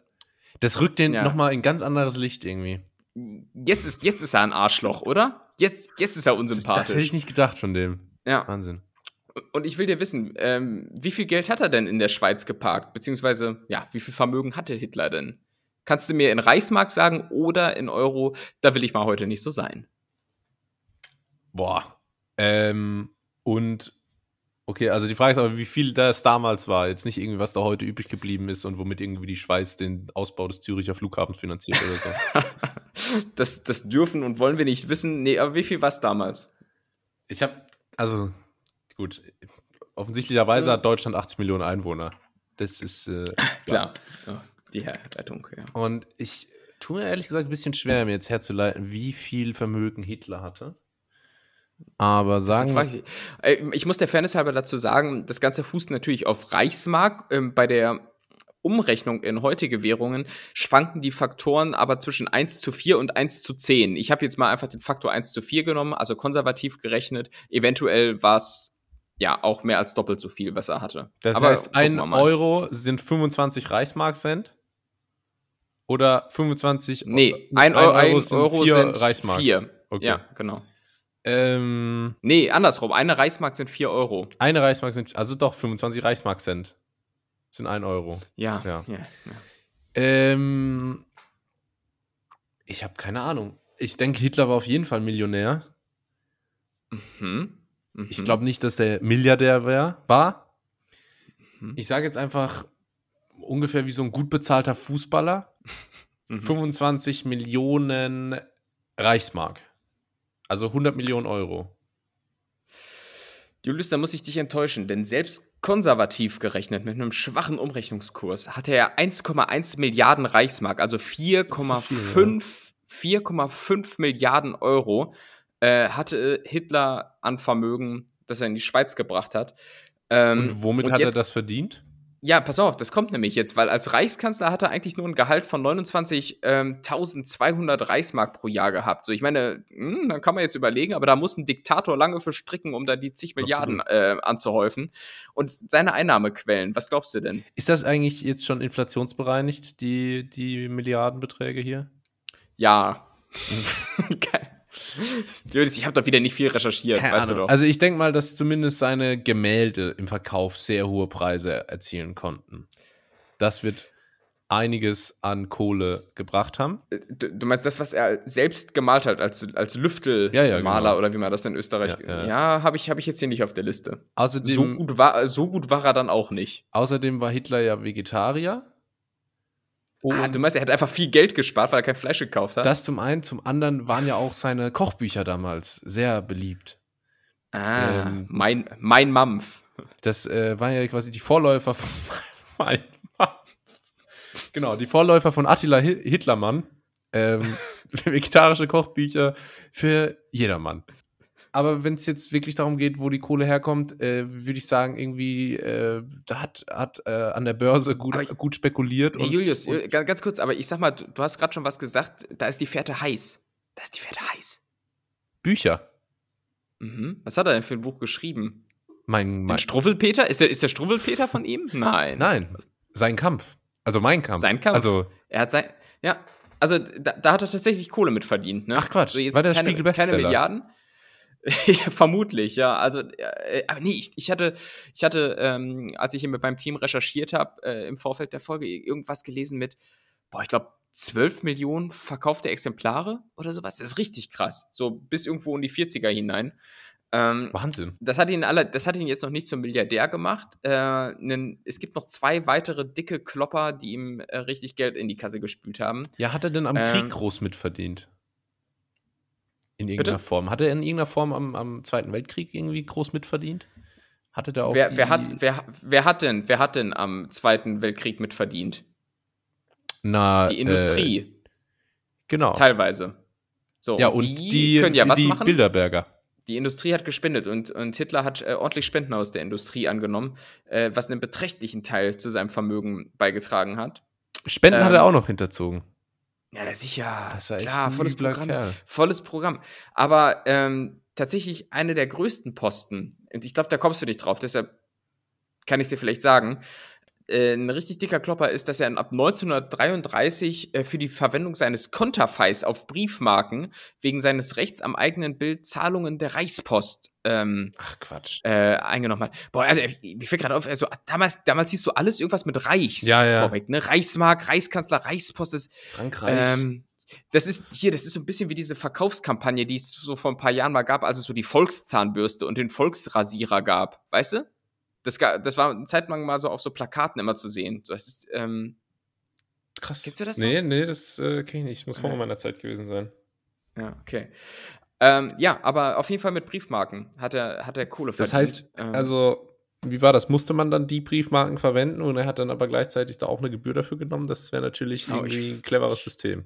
Das rückt den Ja. nochmal in ganz anderes Licht irgendwie. Jetzt ist, jetzt ist er ein Arschloch, oder? Jetzt, jetzt ist er Das, unsympathisch. das hätte ich nicht gedacht von dem. ja. Wahnsinn. Und ich will dir wissen, ähm, wie viel Geld hat er denn in der Schweiz geparkt? Beziehungsweise, ja, wie viel Vermögen hatte Hitler denn? Kannst du mir in Reichsmark sagen oder in Euro? Da will ich mal heute nicht so sein. Boah. Ähm, und okay, also die Frage ist aber, wie viel das damals war. Jetzt nicht irgendwie, was da heute übrig geblieben ist und womit irgendwie die Schweiz den Ausbau des Züricher Flughafens finanziert oder so. [laughs] Das, das dürfen und wollen wir nicht wissen. Nee, aber wie viel war es damals? Ich habe, also, gut, offensichtlicherweise hat Deutschland 80 Millionen Einwohner. Das ist äh, [laughs] Klar. Ja, die Herleitung, ja. Und ich tue mir ehrlich gesagt ein bisschen schwer, mir jetzt herzuleiten, wie viel Vermögen Hitler hatte. Aber sagen Ich, ich muss der Fairness halber dazu sagen, das Ganze fußt natürlich auf Reichsmark. Ähm, bei der Umrechnung in heutige Währungen schwanken die Faktoren aber zwischen 1 zu 4 und 1 zu 10. Ich habe jetzt mal einfach den Faktor 1 zu 4 genommen, also konservativ gerechnet. Eventuell war es ja auch mehr als doppelt so viel, was er hatte. Das aber heißt, ein. Euro sind 25 Reichsmark-Cent? Oder 25 Nee, ein, Euro, ein sind Euro sind Reichsmark. vier. Okay. Ja, genau. Ähm, Nee, andersrum. Eine Reichsmark sind 4 Euro. eine Reichsmark sind, also doch, 25 Reichsmark-Cent sind ein Euro. Ja. Ja. ja, ja. Ähm, ich habe keine Ahnung. Ich denke, Hitler war auf jeden Fall Millionär. Mhm. Mhm. Ich glaube nicht, dass er Milliardär wär, war. Mhm. Ich sage jetzt einfach ungefähr wie so ein gut bezahlter Fußballer. [laughs] Mhm. 25 Millionen Reichsmark. Also 100 Millionen Euro. Julius, da muss ich dich enttäuschen, denn selbst konservativ gerechnet mit einem schwachen Umrechnungskurs hatte er 1,1 Milliarden Reichsmark, also 4,5 4,5 Milliarden Euro äh, hatte Hitler an Vermögen, das er in die Schweiz gebracht hat. Ähm, Und womit und hat er jetzt- das verdient? Ja, pass auf, das kommt nämlich jetzt, weil als Reichskanzler hat er eigentlich nur ein Gehalt von 29.200 Reichsmark pro Jahr gehabt. So, ich meine, hm, dann kann man jetzt überlegen, aber da muss ein Diktator lange für stricken, um da die zig Milliarden äh, anzuhäufen. Und seine Einnahmequellen, was glaubst du denn? Ist das eigentlich jetzt schon inflationsbereinigt, die, die Milliardenbeträge hier? Ja. [laughs] Geil. [laughs] Julius, ich habe doch wieder nicht viel recherchiert, weißt du doch. Also ich denke mal, dass zumindest seine Gemälde im Verkauf sehr hohe Preise erzielen konnten. Das wird einiges an Kohle gebracht haben. Du, du meinst das, was er selbst gemalt hat, als, als Lüftelmaler Ja, ja, genau. oder wie man das in Österreich. Ja, Ja, ja. habe ich, hab ich jetzt hier nicht auf der Liste. Außerdem, So gut, war, so gut war er dann auch nicht. außerdem war Hitler ja Vegetarier. Ah, Und du meinst, er hat einfach viel Geld gespart, weil er kein Fleisch gekauft hat? das zum einen, zum anderen waren ja auch seine Kochbücher damals sehr beliebt. ah, ähm, mein, mein Mampf. Das äh, waren ja quasi die Vorläufer von [laughs] mein Mann. Genau, die Vorläufer von Attila Hi- Hitlermann. Ähm, [laughs] vegetarische Kochbücher für jedermann. Aber wenn es jetzt wirklich darum geht, wo die Kohle herkommt, äh, würde ich sagen, irgendwie, äh, da hat, hat äh, an der Börse gut, Aber- gut spekuliert. Nee, und- Julius, und, ganz, kurz, aber ich sag mal, du, du hast gerade schon was gesagt, da ist die Fährte heiß. Da ist die Fährte heiß. Bücher. Mhm. Was hat er denn für ein Buch geschrieben? Mein, mein, Struwwelpeter? Ist der, ist der Struwwelpeter von ihm? [laughs] Nein. nein, sein Kampf. Also mein Kampf. Sein Kampf. Also, Er hat sein. Ja, also da, da hat er tatsächlich Kohle mit verdient, ne? Ach, Quatsch. Also jetzt War der keine, Spiegel-Bestseller? keine Milliarden. [laughs] vermutlich, ja. Also, äh, aber nee, ich, ich hatte, ich hatte, ähm, als ich hier mit meinem Team recherchiert habe, äh, im Vorfeld der Folge irgendwas gelesen mit, boah, ich glaube, 12 Millionen verkaufte Exemplare oder sowas. Das ist richtig krass. So bis irgendwo in die 40er hinein. Ähm, Wahnsinn. das hat ihn alle, das hat ihn jetzt noch nicht zum Milliardär gemacht. Äh, nen, es gibt noch zwei weitere dicke Klopper, die ihm äh, richtig Geld in die Kasse gespült haben. Ja, hat er denn am Ähm, Krieg groß mitverdient? In irgendeiner Bitte? Form. Hat er in irgendeiner Form am, am Zweiten Weltkrieg irgendwie groß mitverdient? Hatte der auch Wer, die, wer, hat, wer, wer hat denn, wer hat denn am Zweiten Weltkrieg mitverdient? na, Die Industrie, Äh, genau. teilweise. So, ja, und die, können ja was die machen. Bilderberger. Die Industrie hat gespendet und, und Hitler hat äh, ordentlich Spenden aus der Industrie angenommen, äh, was einen beträchtlichen Teil zu seinem Vermögen beigetragen hat. Spenden hat Ähm, er auch noch hinterzogen. Ja, na sicher. Das war echt Klar, ein volles Programm. Kerl. Volles Programm. Aber ähm, tatsächlich eine der größten Posten, und ich glaube, da kommst du nicht drauf, deshalb kann ich es dir vielleicht sagen. Äh, ein richtig dicker Klopper ist, dass er ab 1933 äh, für die Verwendung seines Konterfeis auf Briefmarken wegen seines Rechts am eigenen Bild Zahlungen der Reichspost ähm, Ach Quatsch. äh, eingenommen hat. Boah, Alter, mir fällt gerade auf, also damals, damals hieß so alles irgendwas mit Reichs Ja, ja. vorweg, ne? Reichsmark, Reichskanzler, Reichspost, das, Frankreich. ähm, das ist hier, das ist so ein bisschen wie diese Verkaufskampagne, die es so vor ein paar Jahren mal gab, als es so die Volkszahnbürste und den Volksrasierer gab. Weißt du? Das, das war eine Zeit lang mal so auf so Plakaten immer zu sehen. So, Das ist, ähm, Krass. kennst du das Nee, nee, das äh, kenne ich nicht. Muss vor Okay. meiner Zeit gewesen sein. ja, okay. Ähm, ja, aber auf jeden Fall mit Briefmarken hat er, hat er Kohle Das verdient. heißt, Ähm, also, wie war das? Musste man dann die Briefmarken verwenden und er hat dann aber gleichzeitig da auch eine Gebühr dafür genommen? Das wäre natürlich Genau, irgendwie ich- ein cleveres System.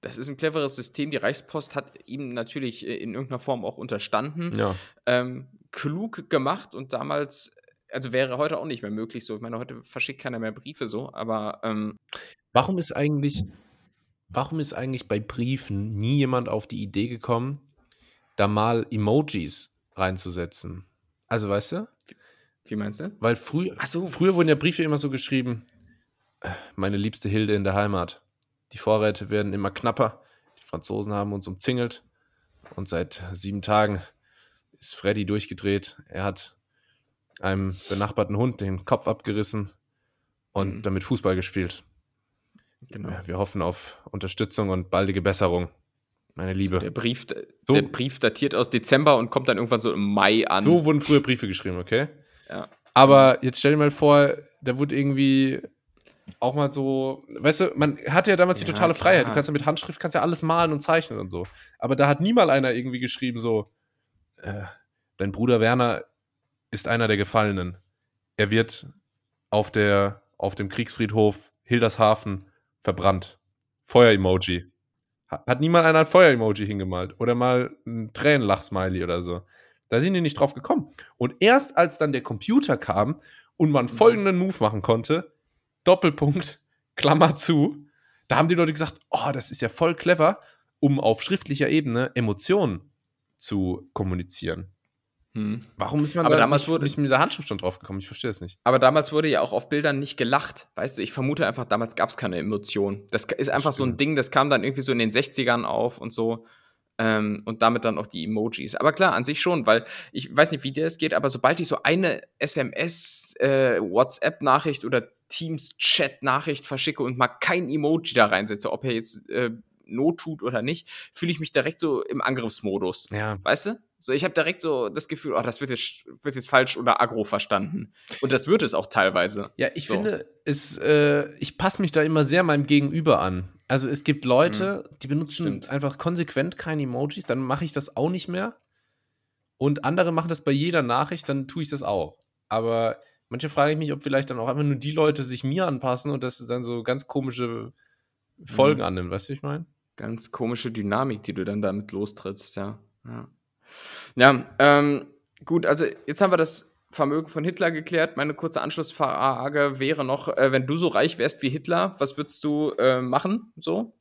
Das ist ein cleveres System. Die Reichspost hat ihm natürlich äh, in irgendeiner Form auch unterstanden. Ja. Ähm, klug gemacht und damals also wäre heute auch nicht mehr möglich so. Ich meine, heute verschickt keiner mehr Briefe so, aber ähm, Warum ist eigentlich, warum ist eigentlich bei Briefen nie jemand auf die Idee gekommen, da mal Emojis reinzusetzen? Also, weißt du? wie meinst du? Weil früh, Ach so. früher wurden ja Briefe immer so geschrieben, äh, meine liebste Hilde in der Heimat. Die Vorräte werden immer knapper. Die Franzosen haben uns umzingelt. Und seit sieben Tagen ist Freddy durchgedreht. Er hat einem benachbarten Hund den Kopf abgerissen und Mhm. damit Fußball gespielt. Genau. Ja, Wir hoffen auf Unterstützung und baldige Besserung. Meine Liebe. Der Brief, So. der Brief datiert aus Dezember und kommt dann irgendwann so im Mai an. So wurden früher Briefe geschrieben, okay? Ja. Aber jetzt stell dir mal vor, da wurde irgendwie auch mal so, weißt du, man hatte ja damals die Ja, totale klar. Freiheit. Du kannst ja mit Handschrift kannst ja alles malen und zeichnen und so. Aber da hat niemals einer irgendwie geschrieben so, äh, dein Bruder Werner ist einer der Gefallenen. Er wird auf der auf dem Kriegsfriedhof Hildershafen verbrannt. Feuer-Emoji. Ha- Hat niemand einer ein Feuer-Emoji hingemalt oder mal ein Tränenlach-Smiley oder so. Da sind die nicht drauf gekommen. Und erst als dann der Computer kam und man folgenden Move machen konnte, Doppelpunkt, Klammer zu, da haben die Leute gesagt, oh, das ist ja voll clever, um auf schriftlicher Ebene Emotionen zu kommunizieren. Hm. Warum ist man Aber da damals nicht, wurde- nicht mit der Handschrift schon drauf gekommen? Ich verstehe es nicht. Aber damals wurde ja auch auf Bildern nicht gelacht. Weißt du, ich vermute einfach, damals gab es keine Emotion. Das ist einfach so ein. Ding, das kam dann irgendwie so in den 60ern auf und so. Ähm, und damit dann auch die Emojis. Aber klar, an sich schon, weil ich weiß nicht, wie dir das geht, aber sobald ich so eine SMS, äh, WhatsApp-Nachricht oder Teams-Chat-Nachricht verschicke und mal kein Emoji da reinsetze, ob er jetzt äh, Not tut oder nicht, fühle ich mich direkt so im Angriffsmodus. Ja. Weißt du? So, ich habe direkt so das Gefühl, oh, das wird jetzt, wird jetzt falsch oder aggro verstanden. Und das wird es auch teilweise. Ja, ich So. finde, es, äh, ich passe mich da immer sehr meinem Gegenüber an. Also es gibt Leute, die benutzen Stimmt. einfach konsequent keine Emojis, dann mache ich das auch nicht mehr. Und andere machen das bei jeder Nachricht, dann tue ich das auch. Aber manche frage ich mich, ob vielleicht dann auch einfach nur die Leute sich mir anpassen und das dann so ganz komische Folgen Mhm. annimmt. Weißt du, ich meine? Ganz komische Dynamik, die du dann damit lostrittst, ja. Ja, ja ähm, gut, also jetzt haben wir das Vermögen von Hitler geklärt. Meine kurze Anschlussfrage wäre noch, äh, wenn du so reich wärst wie Hitler, was würdest du äh, machen? So?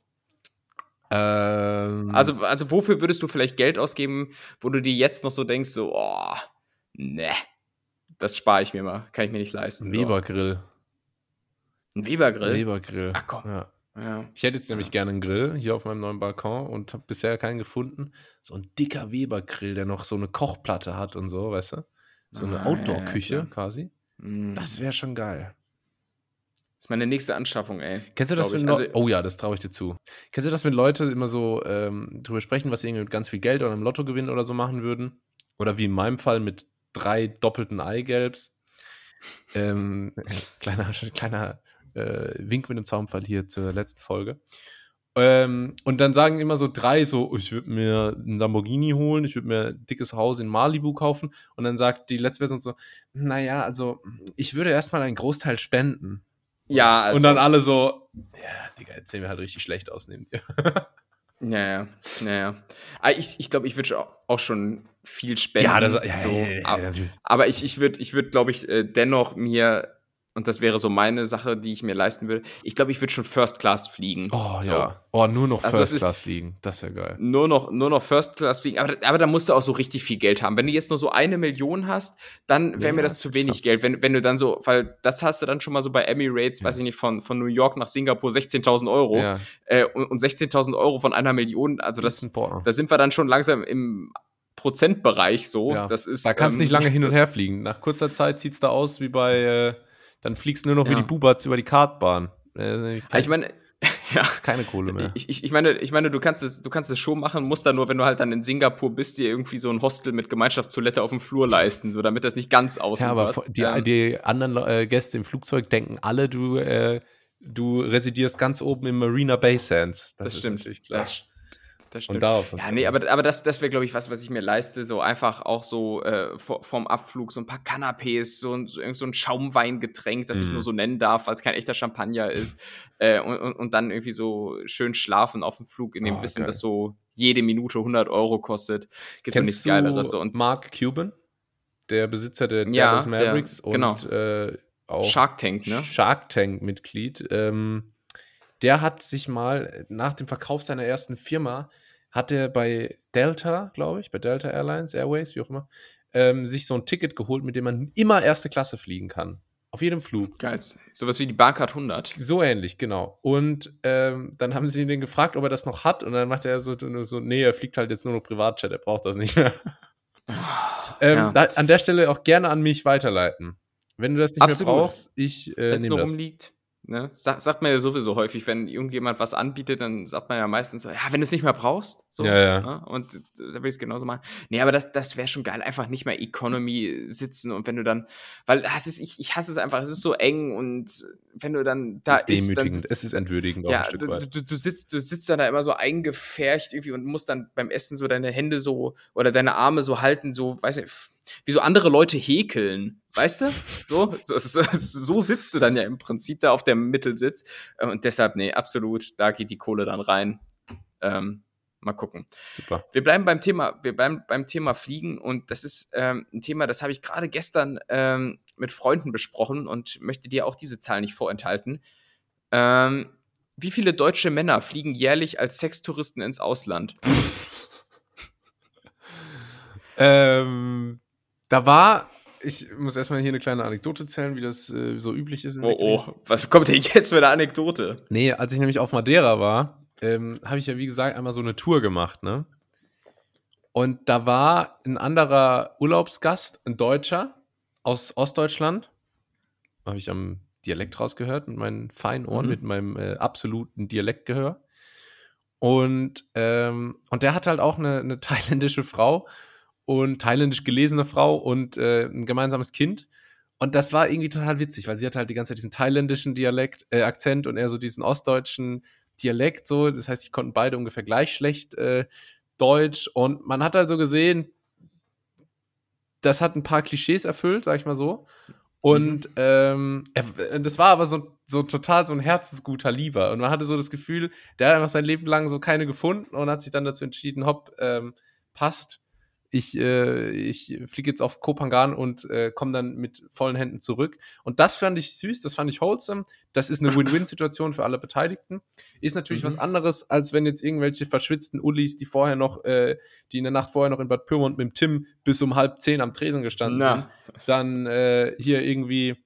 Ähm, Also, also wofür würdest du vielleicht Geld ausgeben, wo du dir jetzt noch so denkst, so, oh, ne, das spare ich mir mal, kann ich mir nicht leisten. ein so. Weber-Grill. Ein Webergrill? Weber-Grill. Ach komm. Ja. Ja. Ich hätte jetzt nämlich gerne einen Grill hier auf meinem neuen Balkon und habe bisher keinen gefunden. So ein dicker Weber-Grill, der noch so eine Kochplatte hat und so, weißt du? So eine Ah, Outdoor-Küche ja, quasi. Mm. Das wäre schon geil. ist meine nächste Anschaffung, ey. Kennst du das, wenn Also- Oh ja, das traue ich dir zu. Kennst du das, wenn Leute immer so ähm, drüber sprechen, was sie irgendwie mit ganz viel Geld oder einem Lottogewinn oder so machen würden? Oder wie in meinem Fall mit drei doppelten Eigelbs. Ähm, [laughs] kleiner kleiner äh, Wink mit dem Zaunpfahl hier zur letzten Folge. Ähm, und dann sagen immer so drei so, ich würde mir einen Lamborghini holen, ich würde mir ein dickes Haus in Malibu kaufen. Und dann sagt die letzte Person so, naja, also ich würde erstmal einen Großteil spenden. Ja, also, und dann alle so, ja, Digga, jetzt sehen wir halt richtig schlecht aus neben dir. [laughs] Ja, ja, ja, ja. Ah, Ich, ich glaube, ich würde auch- schon viel spenden. ja, so. ja, ab- natürlich. Aber ich, ich würde, ich würd, glaube ich, äh, dennoch mir, und das wäre so meine Sache, die ich mir leisten würde, ich glaube, ich würde schon First Class fliegen. Oh so. ja. Oh, nur noch Also First ist- Class fliegen. Das wäre geil. Nur noch, nur noch First Class fliegen, aber, aber da musst du auch so richtig viel Geld haben. Wenn du jetzt nur so eine Million hast, dann wäre Ja, mir das zu wenig Geld. Wenn, wenn du dann so, weil das hast du dann schon mal so bei Emirates, Ja. weiß ich nicht, von, von New York nach Singapur 16.000 Euro Ja, äh, und, und 16.000 Euro von einer Million, also das ist da sind wir dann schon langsam im Prozentbereich so. Ja. Das ist, Da kannst du ähm, nicht lange [laughs] hin und her fliegen. Nach kurzer Zeit sieht es da aus wie bei, äh, dann fliegst du nur noch wie Ja. die Bubats über die Kartbahn. Äh, Ah, Ich meine, [laughs] ja. keine Kohle mehr. Ich, ich, ich meine, ich meine, du kannst es, du kannst es schon machen, musst dann nur, wenn du halt dann in Singapur bist, dir irgendwie so ein Hostel mit Gemeinschaftstoilette auf dem Flur leisten, so damit das nicht ganz außen Ja, aber die, Ähm, die anderen äh, Gäste im Flugzeug denken alle, du, äh, du residierst ganz oben im Marina Bay Sands. das, ist stimmt. klar. Das, das stimmt. Und darauf Ja, nee, aber, aber das, das wäre, glaube ich, was, was ich mir leiste. So einfach auch so äh, vorm Abflug so ein paar Canapés, so ein, so, irgend so ein Schaumweingetränk, das ich Mhm. nur so nennen darf, weil es kein echter Champagner ist. [laughs] Äh, und, und, und dann irgendwie so schön schlafen auf dem Flug, in dem Oh, Wissen, geil. dass so jede Minute 100 Euro kostet. Gibt Kennst nichts Geileres. So. Und Mark Cuban? der Besitzer der Ja, Dallas der- Mavericks und genau. äh, auch Shark Tank, ne? Shark Tank-Mitglied, ähm, der hat sich mal nach dem Verkauf seiner ersten Firma, hat er bei Delta, glaube ich, bei Delta Airlines, Airways, wie auch immer, ähm, sich so ein Ticket geholt, mit dem man immer erste Klasse fliegen kann. Auf jedem Flug. Geil. Sowas wie die Barcard 100. So ähnlich, genau. Und ähm, dann haben sie ihn gefragt, ob er das noch hat. Und dann macht er so, so nee, er fliegt halt jetzt nur noch Privatjet, er braucht das nicht mehr. [laughs] ähm, Ja. da, an der Stelle auch gerne an mich weiterleiten. Wenn du das nicht Absolut. mehr brauchst, ich äh, Wenn es nehme das. rumliegt. Ne? Sag, sagt man ja sowieso häufig, wenn irgendjemand was anbietet, dann sagt man ja meistens so, ja, wenn du es nicht mehr brauchst. So, Ja, ja. ne? Und äh, da will ich es genauso machen. Nee, aber das, das wäre schon geil, einfach nicht mehr Economy sitzen und wenn du dann, weil ah, das ist, ich, ich hasse es einfach, es ist so eng und wenn du dann da ist isst, dann demütigend, sitzt- es ist entwürdigend auch ja, ein Stück du, weit. du, du, sitzt, du sitzt dann da immer so eingefärcht irgendwie und musst dann beim Essen so deine Hände so oder deine Arme so halten, so, weiß ich, wie so andere Leute häkeln, weißt du? So, so, so, sitzt du dann ja im Prinzip da auf dem Mittelsitz. Äh, Und deshalb, nee, absolut, da geht die Kohle dann rein. Ähm, mal gucken. Super. Wir bleiben beim Thema, wir bleiben beim Thema Fliegen und das ist ähm, ein Thema, das habe ich gerade gestern ähm, mit Freunden besprochen und möchte dir auch diese Zahl nicht vorenthalten. Ähm, wie viele deutsche Männer fliegen jährlich als Sextouristen ins Ausland? [laughs] Ähm, da war, ich muss erstmal hier eine kleine Anekdote zählen, wie das äh, so üblich ist. Oh, oh, was kommt denn jetzt für eine Anekdote? Nee, als ich nämlich auf Madeira war, ähm, habe ich ja wie gesagt einmal so eine Tour gemacht, ne? Und da war ein anderer Urlaubsgast, ein Deutscher aus Ostdeutschland. Habe ich am Dialekt rausgehört mit meinen feinen Ohren, Mhm. mit meinem äh, absoluten Dialektgehör. Und, ähm, und der hat halt auch eine, eine [laughs] thailändische Frau und thailändisch gelesene Frau und äh, ein gemeinsames Kind. Und das war irgendwie total witzig, weil sie hat halt die ganze Zeit diesen thailändischen Dialekt, äh, Akzent und er so diesen ostdeutschen Dialekt so. Das heißt, die konnten beide ungefähr gleich schlecht äh, Deutsch. Und man hat halt so gesehen, das hat ein paar Klischees erfüllt, sag ich mal so. Und ähm, er, das war aber so, so total so ein herzensguter Lieber. Und man hatte so das Gefühl, der hat einfach sein Leben lang so keine gefunden und hat sich dann dazu entschieden, hopp, ähm, passt. Ich, äh, ich fliege jetzt auf Kopangan und äh, komme dann mit vollen Händen zurück. Und das fand ich süß, das fand ich wholesome. Das ist eine [laughs] Win-Win-Situation für alle Beteiligten. Ist natürlich Mhm. was anderes, als wenn jetzt irgendwelche verschwitzten Ullis, die vorher noch, äh, die in der Nacht vorher noch in Bad Pyrmont mit dem Tim bis um halb zehn am Tresen gestanden Na. sind, dann äh, hier irgendwie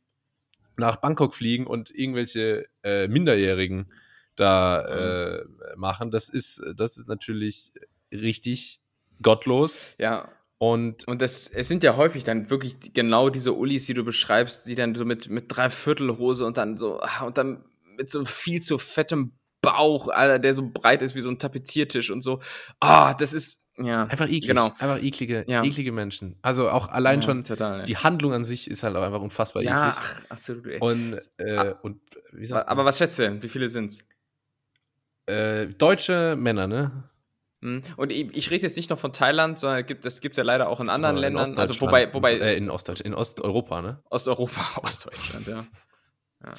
nach Bangkok fliegen und irgendwelche äh, Minderjährigen da äh, machen. Das ist, das ist natürlich richtig gottlos. Ja, Und und das, es sind ja häufig dann wirklich genau diese Ullis, die du beschreibst, die dann so mit, mit Dreiviertelhose und dann so, ah, und dann mit so viel zu fettem Bauch, Alter, der so breit ist wie so ein Tapeziertisch und so. Ah, das ist, ja. einfach eklig. Genau. Einfach eklige, Ja. eklige Menschen. Also auch allein Ja, schon total, die Handlung an sich ist halt auch einfach unfassbar Ja, eklig. ach, absolut. Ey. Und, äh, und wie sagt aber man? was schätzt du denn? Wie viele sind's? äh, deutsche Männer, ne? Hm, Und ich, rede jetzt nicht noch von Thailand, sondern das gibt es ja leider auch in anderen In Ländern. Also wobei, wobei Äh, in Ostdeutschland, in Osteuropa, ne? Osteuropa, [laughs] Ostdeutschland, ja. ja.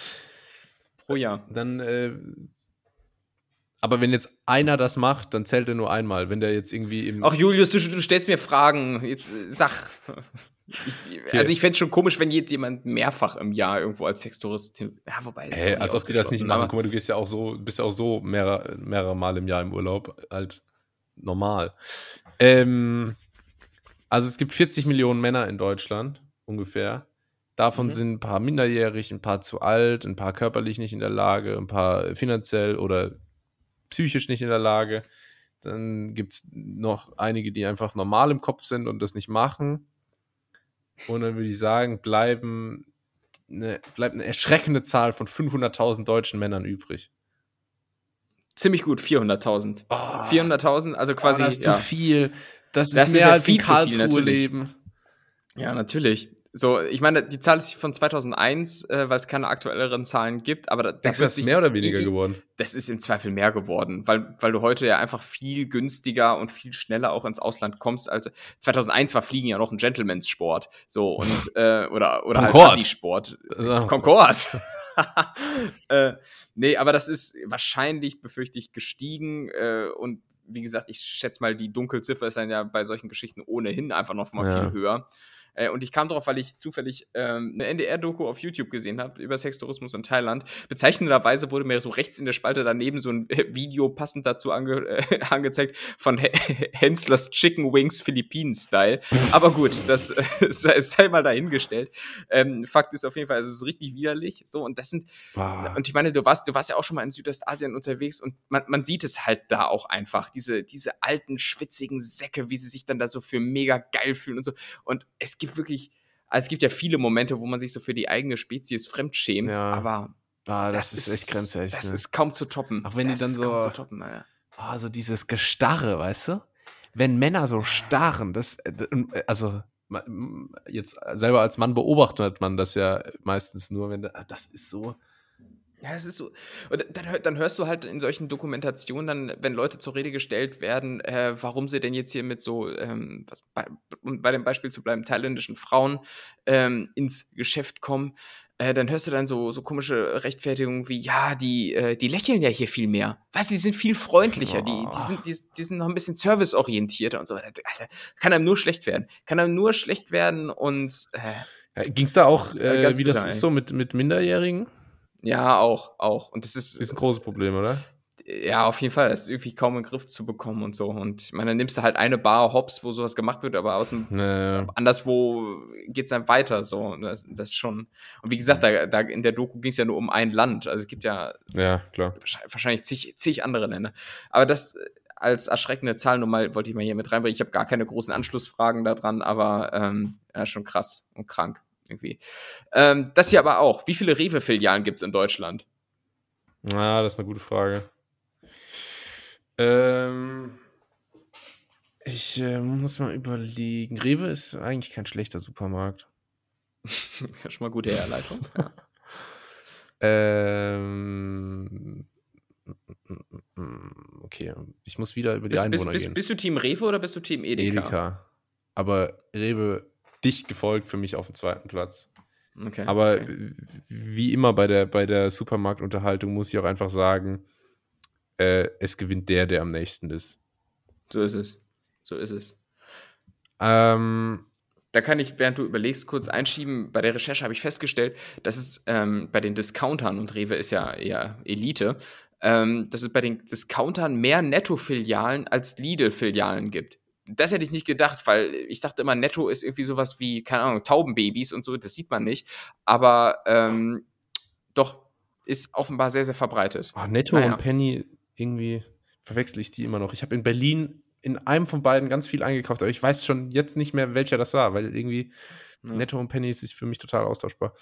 Pro Jahr. Dann, äh, aber wenn jetzt einer das macht, dann zählt er nur einmal. Wenn der jetzt irgendwie im. Ach Julius, du, du stellst mir Fragen. Jetzt äh, sag. Ich, also ich fände es schon komisch, wenn jetzt jemand mehrfach im Jahr irgendwo als Sextourist hin. Ja, wobei. auch als ob die das nicht machen. Guck mal, du gehst ja auch so, bist ja auch so mehrere, mehrere Mal im Jahr im Urlaub, halt normal. Ähm, also es gibt 40 Millionen Männer in Deutschland, ungefähr. Davon Mhm. sind ein paar minderjährig, ein paar zu alt, ein paar körperlich nicht in der Lage, ein paar finanziell oder psychisch nicht in der Lage. Dann gibt es noch einige, die einfach normal im Kopf sind und das nicht machen. Und dann würde ich sagen, bleiben eine, bleibt eine erschreckende Zahl von 500.000 deutschen Männern übrig. Ziemlich gut, 400.000. Oh, 400.000, also quasi. das ist ja. zu viel. Das ist Das ist mehr ja als viel ein zu viel. Karlsruhe-Leben. Ja, natürlich. So, ich meine, die Zahl ist von 2001, äh, weil es keine aktuelleren Zahlen gibt, aber da, da das ist sich- mehr oder weniger geworden? Das ist im Zweifel mehr geworden, weil, weil du heute ja einfach viel günstiger und viel schneller auch ins Ausland kommst. Als 2001 war Fliegen ja noch ein Gentleman's-Sport, so und [laughs] äh, oder oder halt Concorde. Assi-Sport. Also, Concorde. [laughs] äh, nee, aber das ist wahrscheinlich, befürchte ich, gestiegen äh, und wie gesagt, ich schätze mal, die Dunkelziffer ist dann ja bei solchen Geschichten ohnehin einfach noch mal Ja. viel höher. Äh, und ich kam darauf, weil ich zufällig ähm, eine NDR-Doku auf YouTube gesehen habe über Sextourismus in Thailand. Bezeichnenderweise wurde mir so rechts in der Spalte daneben so ein äh, Video passend dazu ange äh, [laughs] angezeigt von H [laughs] Henslers Chicken Wings Philippinen-Style. Aber gut, das [laughs] äh, sei mal dahingestellt. Ähm, Fakt ist auf jeden Fall, es ist richtig widerlich. So, und das sind, Boah. und ich meine, du warst, du warst ja auch schon mal in Südostasien unterwegs und man, man sieht es halt da auch einfach. Diese, diese alten, schwitzigen Säcke, wie sie sich dann da so für mega geil fühlen und so. Und es gibt wirklich, also es gibt ja viele Momente, wo man sich so für die eigene Spezies fremdschämt, Ja. aber Ah, das, ist echt grenzwertig. Das ne? ist kaum zu toppen. Auch wenn die das dann ist so- kaum zu toppen. Ah, so dieses Gestarre, weißt du? Wenn Männer so starren, das, äh, äh, also jetzt selber als Mann beobachtet man das ja meistens nur, wenn da- das ist so. Ja, es ist so. Und dann, dann hörst du halt in solchen Dokumentationen dann, wenn Leute zur Rede gestellt werden, äh, warum sie denn jetzt hier mit so, ähm, was, bei, um bei dem Beispiel zu bleiben, thailändischen Frauen ähm, ins Geschäft kommen, äh, dann hörst du dann so, so komische Rechtfertigungen wie, ja, die, äh, die lächeln ja hier viel mehr. Weißt du, die sind viel freundlicher, die, die, sind, die, die sind noch ein bisschen serviceorientierter und so. Alter, kann einem nur schlecht werden. Kann einem nur schlecht werden und äh, Ja, Ging es da auch, äh, ganz wie das ist so mit, mit Minderjährigen? Ja, auch, auch. Und das ist, Ist ein großes Problem, oder? Ja, auf jeden Fall. Das ist irgendwie kaum in den Griff zu bekommen und so. Und ich meine, dann nimmst du halt eine Bar Hops, wo sowas gemacht wird, aber aus dem Äh, anderswo geht's dann weiter. So, das, das ist schon. Und wie gesagt, da, da in der Doku ging's ja nur um ein Land. Also es gibt ja ja, klar. wahrscheinlich, wahrscheinlich zig, zig andere Länder. Aber das äh, als erschreckende Zahl nur mal wollte ich mal hier mit reinbringen. Ich habe gar keine großen Anschlussfragen daran, aber ähm, ja, schon krass und krank irgendwie. Ähm, das hier aber auch. Wie viele Rewe-Filialen gibt's in Deutschland? Ja, das ist eine gute Frage. Ähm, ich äh, muss mal überlegen. Rewe ist eigentlich kein schlechter Supermarkt. [laughs] schon mal gute Herleitung. Ja. [laughs] Ähm, okay, ich muss wieder über die Bist, bist, Einwohner bist, gehen. bist du Team Rewe oder bist du Team Edeka? Edeka. Aber Rewe dicht gefolgt für mich auf dem zweiten Platz. Okay. Aber okay. wie immer bei der, bei der Supermarktunterhaltung muss ich auch einfach sagen, äh, es gewinnt der, der am nächsten ist. so ist es. So ist es. Ähm, Da kann ich, während du überlegst, kurz einschieben. Bei der Recherche habe ich festgestellt, dass es ähm, bei den Discountern, und Rewe ist ja eher Elite, ähm, dass es bei den Discountern mehr Netto-Filialen als Lidl-Filialen gibt. Das hätte ich nicht gedacht, weil ich dachte immer, Netto ist irgendwie sowas wie, keine Ahnung, Taubenbabys und so, das sieht man nicht. Aber ähm, doch, ist offenbar sehr, sehr verbreitet. oh, Netto Naja. und Penny, irgendwie verwechsel ich die immer noch. Ich habe in Berlin in einem von beiden ganz viel eingekauft, aber ich weiß schon jetzt nicht mehr, welcher das war, weil irgendwie Ja. Netto und Penny ist für mich total austauschbar.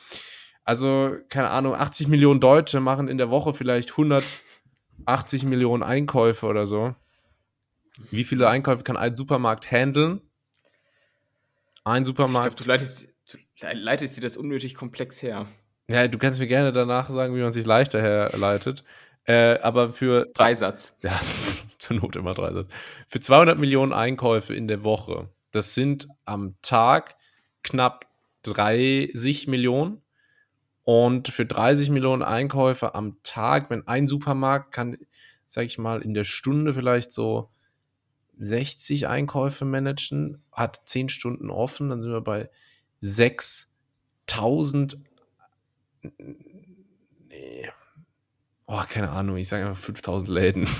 Also, keine Ahnung, 80 Millionen Deutsche machen in der Woche vielleicht 180 Millionen Einkäufe oder so. Wie viele Einkäufe kann ein Supermarkt handeln? Ein Ich Supermarkt. glaube, du leitest, du leitest dir das unnötig komplex her. ja, du kannst mir gerne danach sagen, wie man sich leichter herleitet. Äh, aber für Dreisatz. Ja, [laughs] zur Not immer drei Sätze. Für 200 Millionen Einkäufe in der Woche, das sind am Tag knapp 30 Millionen. Und für 30 Millionen Einkäufe am Tag, wenn ein Supermarkt kann, sag ich mal, in der Stunde vielleicht so 60 Einkäufe managen, hat 10 Stunden offen, dann sind wir bei 6000. Nee. Oh, keine Ahnung, ich sage einfach 5000 Läden. [laughs]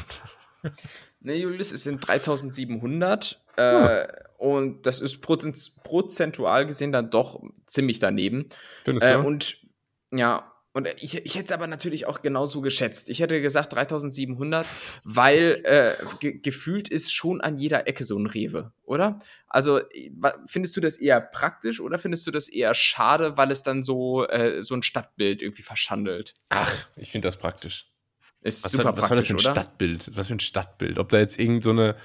Ne, Julius, es sind 3700. Äh, und das ist prozen- prozentual gesehen dann doch ziemlich daneben. Findest Äh, und ja, und ich, ich hätte es aber natürlich auch genauso geschätzt. Ich hätte gesagt 3700, weil äh, ge gefühlt ist schon an jeder Ecke so ein Rewe, oder? Also wa- findest du das eher praktisch oder findest du das eher schade, weil es dann so, äh, so ein Stadtbild irgendwie verschandelt? Ach, ich finde das praktisch. Ist Was, super soll, was soll das praktisch, für ein oder? Stadtbild? Was für ein Stadtbild? Ob da jetzt irgend so eine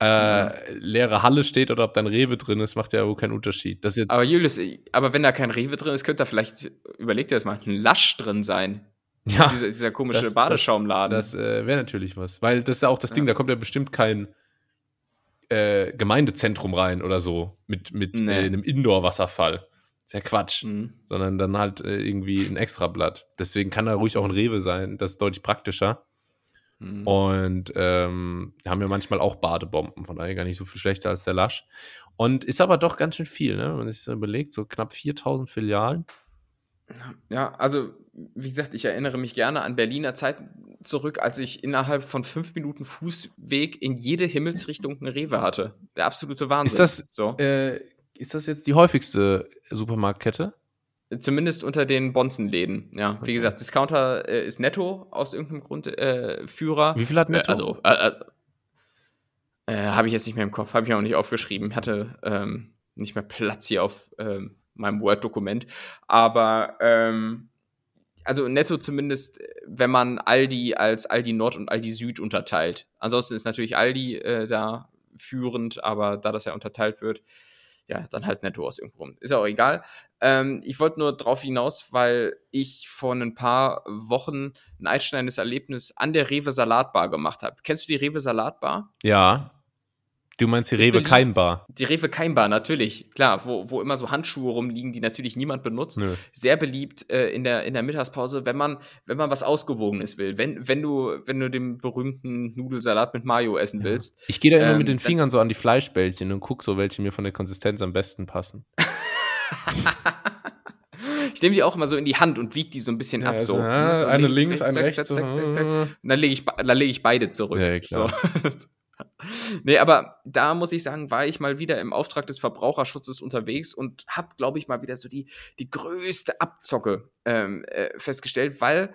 äh, leere Halle steht oder ob da ein Rewe drin ist, macht ja wohl keinen Unterschied. Das jetzt, Aber Julius, aber wenn da kein Rewe drin ist, könnte da vielleicht, überleg dir das mal, ein Lasch drin sein. ja, Dieser, dieser komische das- Badeschaumladen. das äh, wäre natürlich was. Weil das ist ja auch das Ding, da kommt ja bestimmt kein äh, Gemeindezentrum rein oder so mit, mit Nee. äh, einem Indoor-Wasserfall. Ist ja Quatsch. Mhm. Sondern dann halt äh, irgendwie ein Extrablatt. Deswegen kann da ruhig auch ein Rewe sein. Das ist deutlich praktischer. Mhm. Und ähm, haben ja manchmal auch Badebomben, von daher gar nicht so viel schlechter als der Lasch. Und ist aber doch ganz schön viel, ne? wenn man sich das überlegt, so knapp 4000 Filialen. Ja, also wie gesagt, ich erinnere mich gerne an Berliner Zeiten zurück, als ich innerhalb von fünf Minuten Fußweg in jede Himmelsrichtung eine Rewe hatte. Der absolute Wahnsinn. Ist das, so? äh, ist das jetzt die häufigste Supermarktkette? Zumindest unter den Bonzenläden, ja. Wie Okay. gesagt, Discounter äh, ist netto aus irgendeinem Grund äh, Führer. Wie viel hat Netto? Äh, also, äh, äh, äh, habe ich jetzt nicht mehr im Kopf, habe ich auch nicht aufgeschrieben. Hatte ähm, nicht mehr Platz hier auf ähm, meinem Word-Dokument. Aber ähm, also netto zumindest, wenn man Aldi als Aldi Nord und Aldi Süd unterteilt. Ansonsten ist natürlich Aldi äh, da führend, aber da das ja unterteilt wird, ja, dann halt netto aus irgendwo. Ist ja auch egal. Ähm, ich wollte nur drauf hinaus, weil ich vor ein paar Wochen ein einschneidendes Erlebnis an der Rewe Salatbar gemacht habe. Kennst du die Rewe Salatbar? Ja. Du meinst die Rewe. Keimbar? Die Rewe Keimbar, natürlich. Klar, wo, wo immer so Handschuhe rumliegen, die natürlich niemand benutzt. Nö. Sehr beliebt äh, in, der, in der Mittagspause, wenn man, wenn man was Ausgewogenes will. Wenn, wenn, du, wenn du den berühmten Nudelsalat mit Mayo essen willst. Ich gehe da immer Ähm, mit den Fingern so an die Fleischbällchen und gucke so, welche mir von der Konsistenz am besten passen. [laughs] Ich nehme die auch immer so in die Hand und wiege die so ein bisschen ab. So, also, so eine links, eine rechts. zack, zack. äh, Und dann lege ich, dann lege ich beide zurück. Ja, klar. So. [laughs] [laughs] nee, aber da muss ich sagen, war ich mal wieder im Auftrag des Verbraucherschutzes unterwegs und habe, glaube ich, mal wieder so die, die größte Abzocke ähm, äh, festgestellt, weil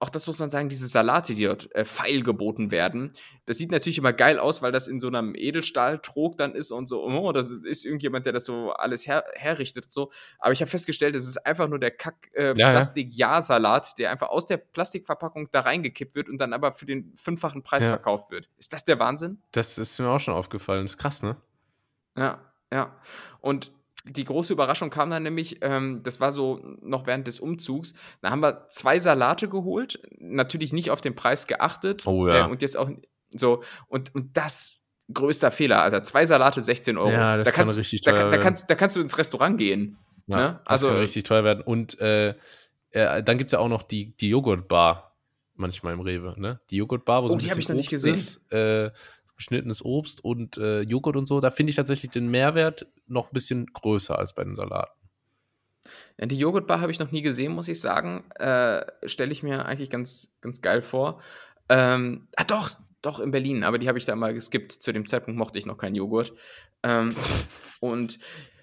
auch das muss man sagen, diese Salate, die dort äh, feil geboten werden, das sieht natürlich immer geil aus, weil das in so einem Edelstahltrog dann ist und so, oh, das ist irgendjemand, der das so alles her herrichtet und so. Aber ich habe festgestellt, es ist einfach nur der Kack äh, Ja, der einfach aus der Plastikverpackung da reingekippt wird und dann aber für den fünffachen Preis Ja. verkauft wird. Ist das der Wahnsinn? Das ist mir auch schon aufgefallen. Das ist krass, ne? Ja, ja. Und die große Überraschung kam dann nämlich, ähm, das war so noch während des Umzugs, da haben wir zwei Salate geholt, natürlich nicht auf den Preis geachtet. Oh ja. Äh, und jetzt auch so, und, und das größter Fehler, Alter. Zwei Salate 16 Euro. Ja, das da kann kannst, richtig da, teuer kann- da, werden. kannst, da kannst du ins Restaurant gehen. Ja, Ne? das Also- kann richtig teuer werden. Und äh, äh, dann gibt es ja auch noch die, die Joghurtbar manchmal im Rewe, ne? Die Joghurtbar, wo so Oh, ein die bisschen ich noch nicht Obst gesehen. ist, äh, geschnittenes Obst und äh, Joghurt und so. Da finde ich tatsächlich den Mehrwert noch ein bisschen größer als bei den Salaten. Ja, die Joghurtbar habe ich noch nie gesehen, muss ich sagen. Äh, Stelle ich mir eigentlich ganz, ganz geil vor. Ähm, ah, doch, doch, in Berlin, aber die habe ich da mal geskippt. Zu dem Zeitpunkt mochte ich noch keinen Joghurt. Ähm, und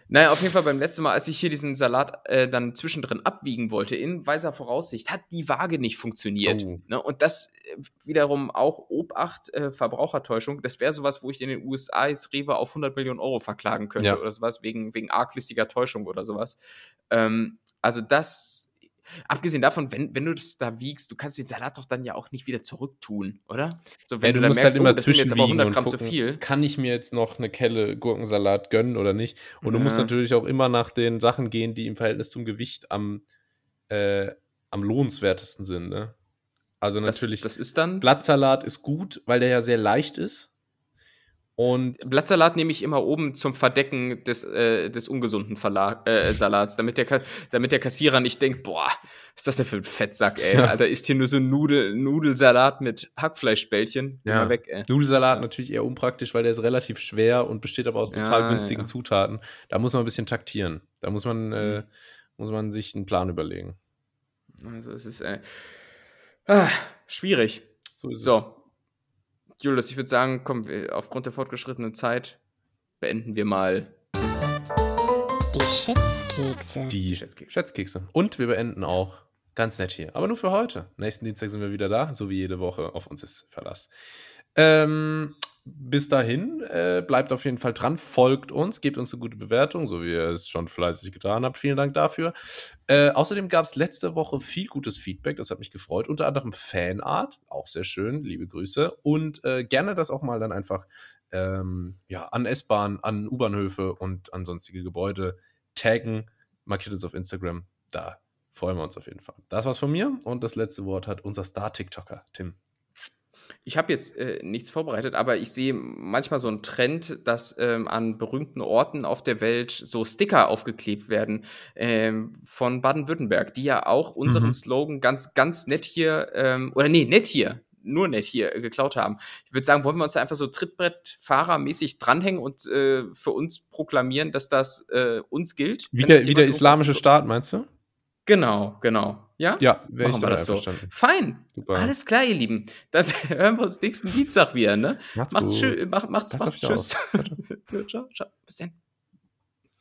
naja, auf jeden Fall beim letzten Mal, als ich hier diesen Salat äh, dann zwischendrin abwiegen wollte, in weiser Voraussicht, hat die Waage nicht funktioniert. Oh. Ne? Und das äh, wiederum auch Obacht, äh, Verbrauchertäuschung. Das wäre sowas, wo ich in den USA jetzt Rewe auf 100 Millionen Euro verklagen könnte Ja. oder sowas, wegen, wegen arglistiger Täuschung oder sowas. Ähm, also das, abgesehen davon, wenn, wenn du das da wiegst, du kannst den Salat doch dann ja auch nicht wieder zurücktun, oder? So, wenn Ja, du, dann musst merkst, halt immer oh, das sind jetzt aber zwischenwiegen 100 und Gramm zu gucken, viel. kann ich mir jetzt noch eine Kelle Gurkensalat gönnen oder nicht? Und du musst Ja. natürlich auch immer nach den Sachen gehen, die im Verhältnis zum Gewicht am, äh, am lohnenswertesten sind, ne? Also Das, natürlich, das ist dann. Blattsalat ist gut, weil der ja sehr leicht ist. Und Blattsalat nehme ich immer oben zum Verdecken des, äh, des ungesunden Verla äh, Salats, damit der, damit der Kassierer nicht denkt, boah, was ist das denn für ein Fettsack, ey? Ja. Alter, ist hier nur so ein Nudel Nudelsalat mit Hackfleischbällchen. Ja. Immer weg, ey. Nudelsalat natürlich eher unpraktisch, weil der ist relativ schwer und besteht aber aus total Ja, günstigen ja. Zutaten. Da muss man ein bisschen taktieren. Da muss man, äh, Mhm. muss man sich einen Plan überlegen. Also es ist äh, ah, schwierig. So ist es. Julius, ich würde sagen, komm, wir- aufgrund der fortgeschrittenen Zeit beenden wir mal Die Schätzkekse. Die Schätzkekse. Schätzkekse. Und wir beenden auch ganz nett hier. Aber nur für heute. Nächsten Dienstag sind wir wieder da, so wie jede Woche. Auf uns ist Verlass. Ähm, bis dahin, äh, bleibt auf jeden Fall dran, folgt uns, gebt uns eine gute Bewertung, so wie ihr es schon fleißig getan habt. Vielen Dank dafür. Äh, außerdem gab es letzte Woche viel gutes Feedback, das hat mich gefreut. Unter anderem Fanart, auch sehr schön, liebe Grüße. Und äh, gerne das auch mal dann einfach ähm, ja, an S-Bahn, an U-Bahnhöfe und an sonstige Gebäude taggen. Markiert uns auf Instagram. Da freuen wir uns auf jeden Fall. Das war's von mir und das letzte Wort hat unser Star-TikToker, Tim. Ich habe jetzt äh, nichts vorbereitet, aber ich sehe manchmal so einen Trend, dass ähm, an berühmten Orten auf der Welt so Sticker aufgeklebt werden ähm, von Baden-Württemberg, die ja auch unseren Mhm. Slogan ganz, ganz nett hier, ähm, oder nee, nett hier, nur nicht hier äh, geklaut haben. Ich würde sagen, wollen wir uns da einfach so Trittbrettfahrermäßig dranhängen und äh, für uns proklamieren, dass das äh, uns gilt? Wie der, wie der islamische Staat, meinst du? Genau, genau. Ja? Ja, wäre ich Machen wir das so. einverstanden. Fein. Super. Alles klar, ihr Lieben. Dann [laughs] hören wir uns nächsten Dienstag wieder, ne? Macht's Macht's gut. schön. Macht, macht's, macht's tschüss. [laughs] ciao, ciao. Bis dann.